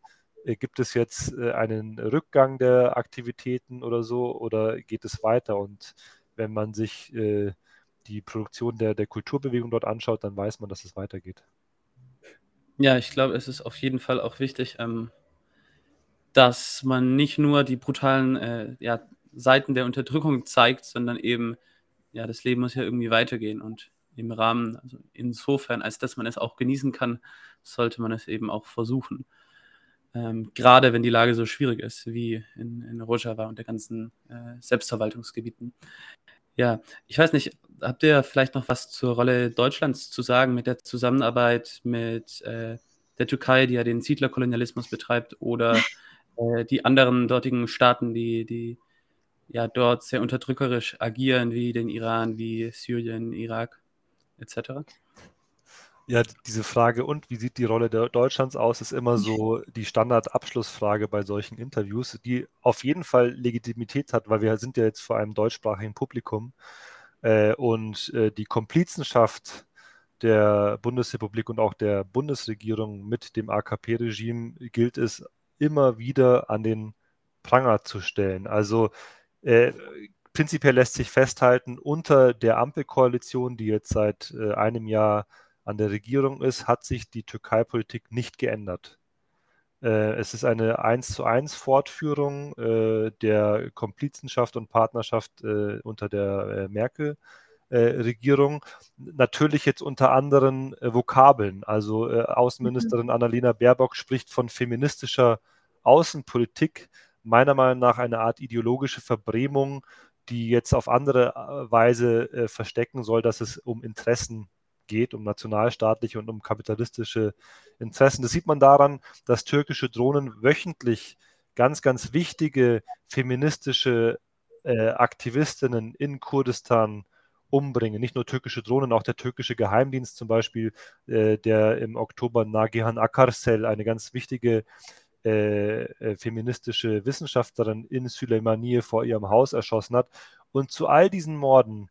äh, gibt es jetzt einen Rückgang der Aktivitäten oder so oder geht es weiter? Und wenn man sich die Produktion der, der Kulturbewegung dort anschaut, dann weiß man, dass es weitergeht. Ja, ich glaube, es ist auf jeden Fall auch wichtig, ähm, dass man nicht nur die brutalen äh, ja, Seiten der Unterdrückung zeigt, sondern eben, ja, das Leben muss ja irgendwie weitergehen und im Rahmen, also insofern, als dass man es auch genießen kann, sollte man es eben auch versuchen. Ähm, gerade wenn die Lage so schwierig ist wie in, in Rojava und der ganzen äh, Selbstverwaltungsgebieten. Ja, ich weiß nicht, habt ihr vielleicht noch was zur Rolle Deutschlands zu sagen mit der Zusammenarbeit mit äh, der Türkei, die ja den Siedlerkolonialismus betreibt, oder *laughs* äh, die anderen dortigen Staaten, die, die ja dort sehr unterdrückerisch agieren, wie den Iran, wie Syrien, Irak etc.? Ja, diese Frage, und wie sieht die Rolle Deutschlands aus, ist immer so die Standardabschlussfrage bei solchen Interviews, die auf jeden Fall Legitimität hat, weil wir sind ja jetzt vor einem deutschsprachigen Publikum. Äh, und äh, die Komplizenschaft der Bundesrepublik und auch der Bundesregierung mit dem AKP-Regime gilt es immer wieder an den Pranger zu stellen. Also äh, prinzipiell lässt sich festhalten, unter der Ampelkoalition, die jetzt seit äh, einem Jahr an der Regierung ist, hat sich die Türkei-Politik nicht geändert. Äh, es ist eine 1 zu 1 Fortführung äh, der Komplizenschaft und Partnerschaft äh, unter der Merkel. Regierung. Natürlich jetzt unter anderen Vokabeln. Also Außenministerin mhm. Annalena Baerbock spricht von feministischer Außenpolitik. Meiner Meinung nach eine Art ideologische Verbrämung, die jetzt auf andere Weise verstecken soll, dass es um Interessen geht, um nationalstaatliche und um kapitalistische Interessen. Das sieht man daran, dass türkische Drohnen wöchentlich ganz, ganz wichtige feministische äh, Aktivistinnen in Kurdistan umbringen. Nicht nur türkische Drohnen, auch der türkische Geheimdienst zum Beispiel, äh, der im Oktober Nagihan Akarsel, eine ganz wichtige äh, äh, feministische Wissenschaftlerin in Süleymaniye vor ihrem Haus erschossen hat. Und zu all diesen Morden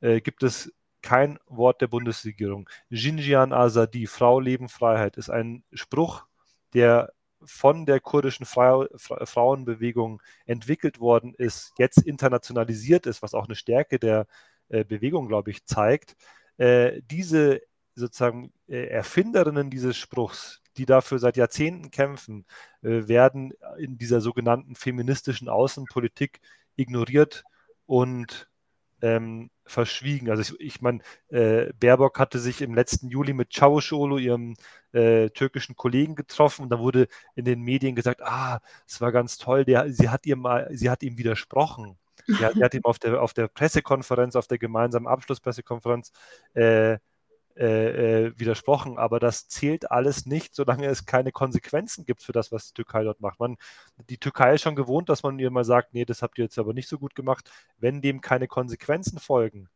äh, gibt es kein Wort der Bundesregierung. Xinjiang Azadi, Frau, Leben, Freiheit, ist ein Spruch, der von der kurdischen Fra Frauenbewegung entwickelt worden ist, jetzt internationalisiert ist, was auch eine Stärke der äh, Bewegung, glaube ich, zeigt. Äh, diese sozusagen äh, Erfinderinnen dieses Spruchs, die dafür seit Jahrzehnten kämpfen, äh, werden in dieser sogenannten feministischen Außenpolitik ignoriert und ähm, verschwiegen. Also ich, ich meine, äh, Baerbock hatte sich im letzten Juli mit Çavuşoğlu, ihrem äh, türkischen Kollegen, getroffen und da wurde in den Medien gesagt, ah, es war ganz toll, der, sie hat ihr mal, sie hat ihm widersprochen. Sie hat, sie hat ihm auf der, auf der Pressekonferenz, auf der gemeinsamen Abschlusspressekonferenz äh, äh, äh, widersprochen, aber das zählt alles nicht, solange es keine Konsequenzen gibt für das, was die Türkei dort macht. Man, die Türkei ist schon gewohnt, dass man ihr mal sagt, nee, das habt ihr jetzt aber nicht so gut gemacht. Wenn dem keine Konsequenzen folgen,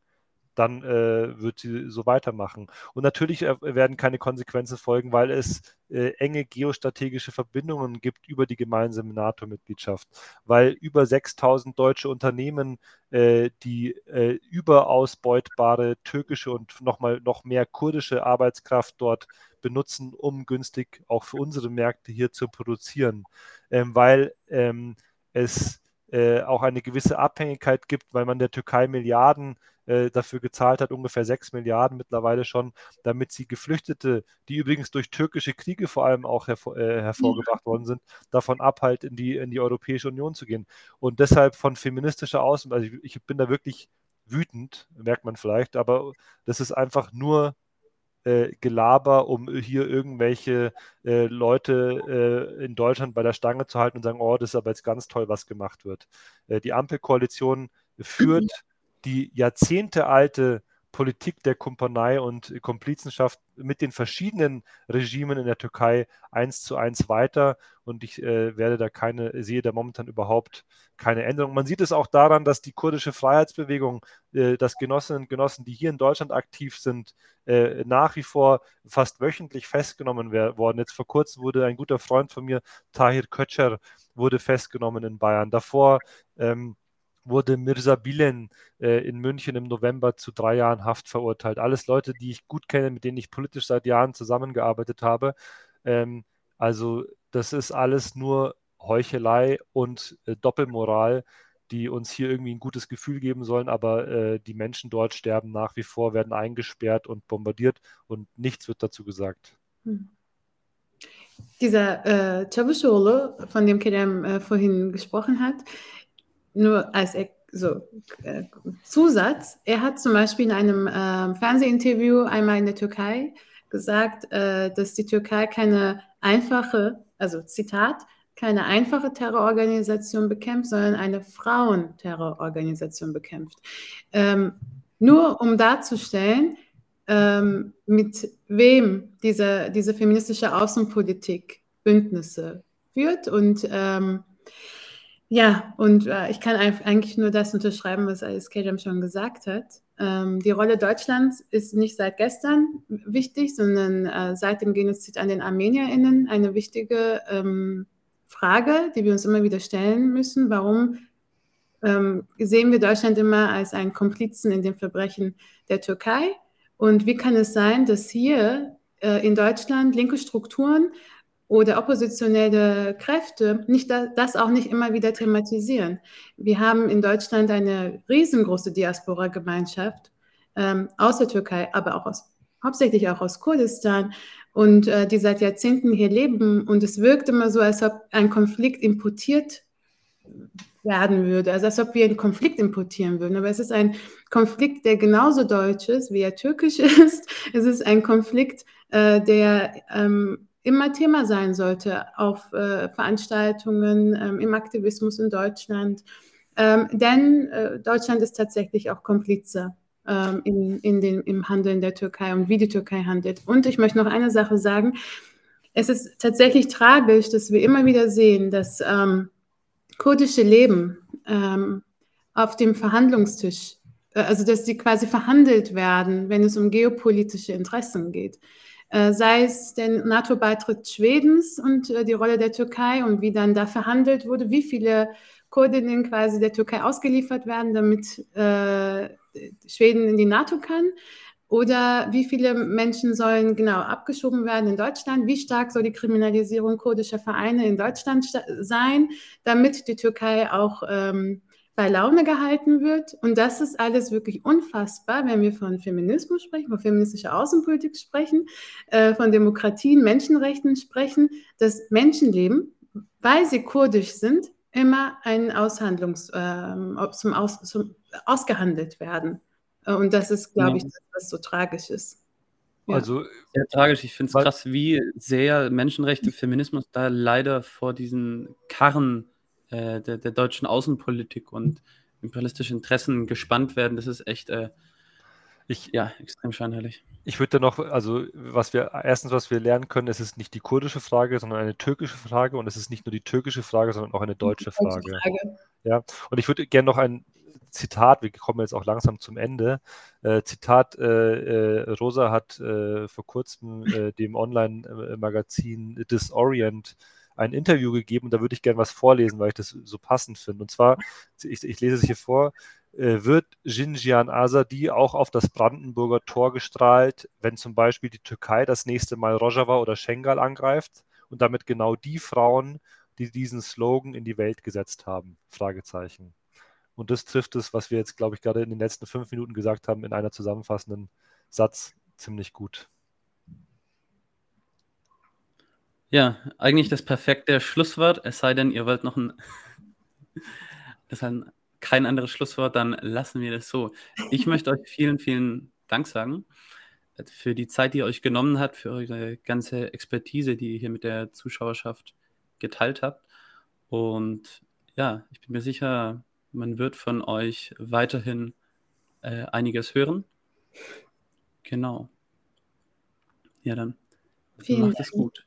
dann äh, wird sie so weitermachen. Und natürlich äh, werden keine Konsequenzen folgen, weil es äh, enge geostrategische Verbindungen gibt über die gemeinsame NATO-Mitgliedschaft, weil über 6000 deutsche Unternehmen äh, die äh, überausbeutbare türkische und nochmal noch mehr kurdische Arbeitskraft dort benutzen, um günstig auch für unsere Märkte hier zu produzieren, ähm, weil ähm, es äh, auch eine gewisse Abhängigkeit gibt, weil man der Türkei Milliarden äh, dafür gezahlt hat, ungefähr 6 Milliarden mittlerweile schon, damit sie Geflüchtete, die übrigens durch türkische Kriege vor allem auch hervor, äh, hervorgebracht worden sind, davon abhalt, in die, in die Europäische Union zu gehen. Und deshalb von feministischer Außen, also ich, ich bin da wirklich wütend, merkt man vielleicht, aber das ist einfach nur äh, Gelaber, um hier irgendwelche äh, Leute äh, in Deutschland bei der Stange zu halten und sagen, oh, das ist aber jetzt ganz toll, was gemacht wird. Äh, die Ampelkoalition führt die jahrzehntealte Politik der Kumpanei und Komplizenschaft mit den verschiedenen Regimen in der Türkei eins zu eins weiter und ich äh, werde da keine, sehe da momentan überhaupt keine Änderung. Man sieht es auch daran, dass die kurdische Freiheitsbewegung, äh, dass Genossinnen und Genossen, die hier in Deutschland aktiv sind, äh, nach wie vor fast wöchentlich festgenommen worden. Jetzt vor kurzem wurde ein guter Freund von mir, Tahir Kötscher, wurde festgenommen in Bayern. Davor ähm, wurde Mirza Bilen äh, in München im November zu drei Jahren Haft verurteilt. Alles Leute, die ich gut kenne, mit denen ich politisch seit Jahren zusammengearbeitet habe. Ähm, also das ist alles nur Heuchelei und äh, Doppelmoral, die uns hier irgendwie ein gutes Gefühl geben sollen, aber äh, die Menschen dort sterben nach wie vor, werden eingesperrt und bombardiert und nichts wird dazu gesagt. Hm. Dieser äh, Çavuşoğlu, von dem Kerem äh, vorhin gesprochen hat, nur als so, äh, Zusatz, er hat zum Beispiel in einem äh, Fernsehinterview einmal in der Türkei gesagt, äh, dass die Türkei keine einfache, also Zitat, keine einfache Terrororganisation bekämpft, sondern eine Frauenterrororganisation bekämpft. Ähm, nur um darzustellen, ähm, mit wem diese, diese feministische Außenpolitik Bündnisse führt und ähm, ja, und äh, ich kann eigentlich nur das unterschreiben, was Alice Kajam schon gesagt hat. Ähm, die Rolle Deutschlands ist nicht seit gestern wichtig, sondern äh, seit dem Genozid an den ArmenierInnen eine wichtige ähm, Frage, die wir uns immer wieder stellen müssen. Warum ähm, sehen wir Deutschland immer als einen Komplizen in den Verbrechen der Türkei? Und wie kann es sein, dass hier äh, in Deutschland linke Strukturen oder oppositionelle Kräfte nicht da, das auch nicht immer wieder thematisieren. Wir haben in Deutschland eine riesengroße Diaspora-Gemeinschaft ähm, aus der Türkei, aber auch aus, hauptsächlich auch aus Kurdistan und äh, die seit Jahrzehnten hier leben. Und es wirkt immer so, als ob ein Konflikt importiert werden würde, also als ob wir einen Konflikt importieren würden. Aber es ist ein Konflikt, der genauso deutsch ist, wie er türkisch *laughs* ist. Es ist ein Konflikt, äh, der ähm, immer Thema sein sollte auf äh, Veranstaltungen ähm, im Aktivismus in Deutschland. Ähm, denn äh, Deutschland ist tatsächlich auch Komplize ähm, in, in den, im Handeln der Türkei und wie die Türkei handelt. Und ich möchte noch eine Sache sagen. Es ist tatsächlich tragisch, dass wir immer wieder sehen, dass ähm, kurdische Leben ähm, auf dem Verhandlungstisch, äh, also dass sie quasi verhandelt werden, wenn es um geopolitische Interessen geht. Äh, sei es der NATO-Beitritt Schwedens und äh, die Rolle der Türkei und wie dann da verhandelt wurde, wie viele Kurdinnen quasi der Türkei ausgeliefert werden, damit äh, Schweden in die NATO kann. Oder wie viele Menschen sollen genau abgeschoben werden in Deutschland? Wie stark soll die Kriminalisierung kurdischer Vereine in Deutschland sein, damit die Türkei auch ähm, bei Laune gehalten wird. Und das ist alles wirklich unfassbar, wenn wir von Feminismus sprechen, von feministischer Außenpolitik sprechen, äh, von Demokratien, Menschenrechten sprechen, dass Menschenleben, weil sie kurdisch sind, immer ein Aushandlungs, äh, zum, Aus, zum ausgehandelt werden. Äh, und das ist, glaube ich, das, was so tragisch ist. Ja. Also sehr tragisch. Ich finde es krass, wie sehr Menschenrechte, Feminismus da leider vor diesen Karren äh, der, der, deutschen Außenpolitik und imperialistische Interessen gespannt werden. Das ist echt äh, ich, ja, extrem scheinheilig. Ich würde da noch, also was wir, erstens, was wir lernen können, es ist nicht die kurdische Frage, sondern eine türkische Frage und es ist nicht nur die türkische Frage, sondern auch eine deutsche Frage. Frage. Ja, und ich würde gerne noch ein Zitat, wir kommen jetzt auch langsam zum Ende. Äh, Zitat, äh, äh, Rosa hat äh, vor kurzem äh, dem Online-Magazin Disorient ein Interview gegeben und da würde ich gerne was vorlesen, weil ich das so passend finde. Und zwar, ich, ich lese es hier vor, äh, wird Xinjiang Azadi auch auf das Brandenburger Tor gestrahlt, wenn zum Beispiel die Türkei das nächste Mal Rojava oder Schengal angreift und damit genau die Frauen, die diesen Slogan in die Welt gesetzt haben? Fragezeichen. Und das trifft es, was wir jetzt, glaube ich, gerade in den letzten fünf Minuten gesagt haben, in einer zusammenfassenden Satz ziemlich gut. Ja, eigentlich das perfekte Schlusswort, es sei denn, ihr wollt noch ein, *laughs* das ist kein anderes Schlusswort, dann lassen wir das so. Ich möchte euch vielen, vielen Dank sagen äh, für die Zeit, die ihr euch genommen habt, für eure ganze Expertise, die ihr hier mit der Zuschauerschaft geteilt habt. Und ja, ich bin mir sicher, man wird von euch weiterhin äh, einiges hören. Genau. Ja, dann Vielen macht Dank. es gut.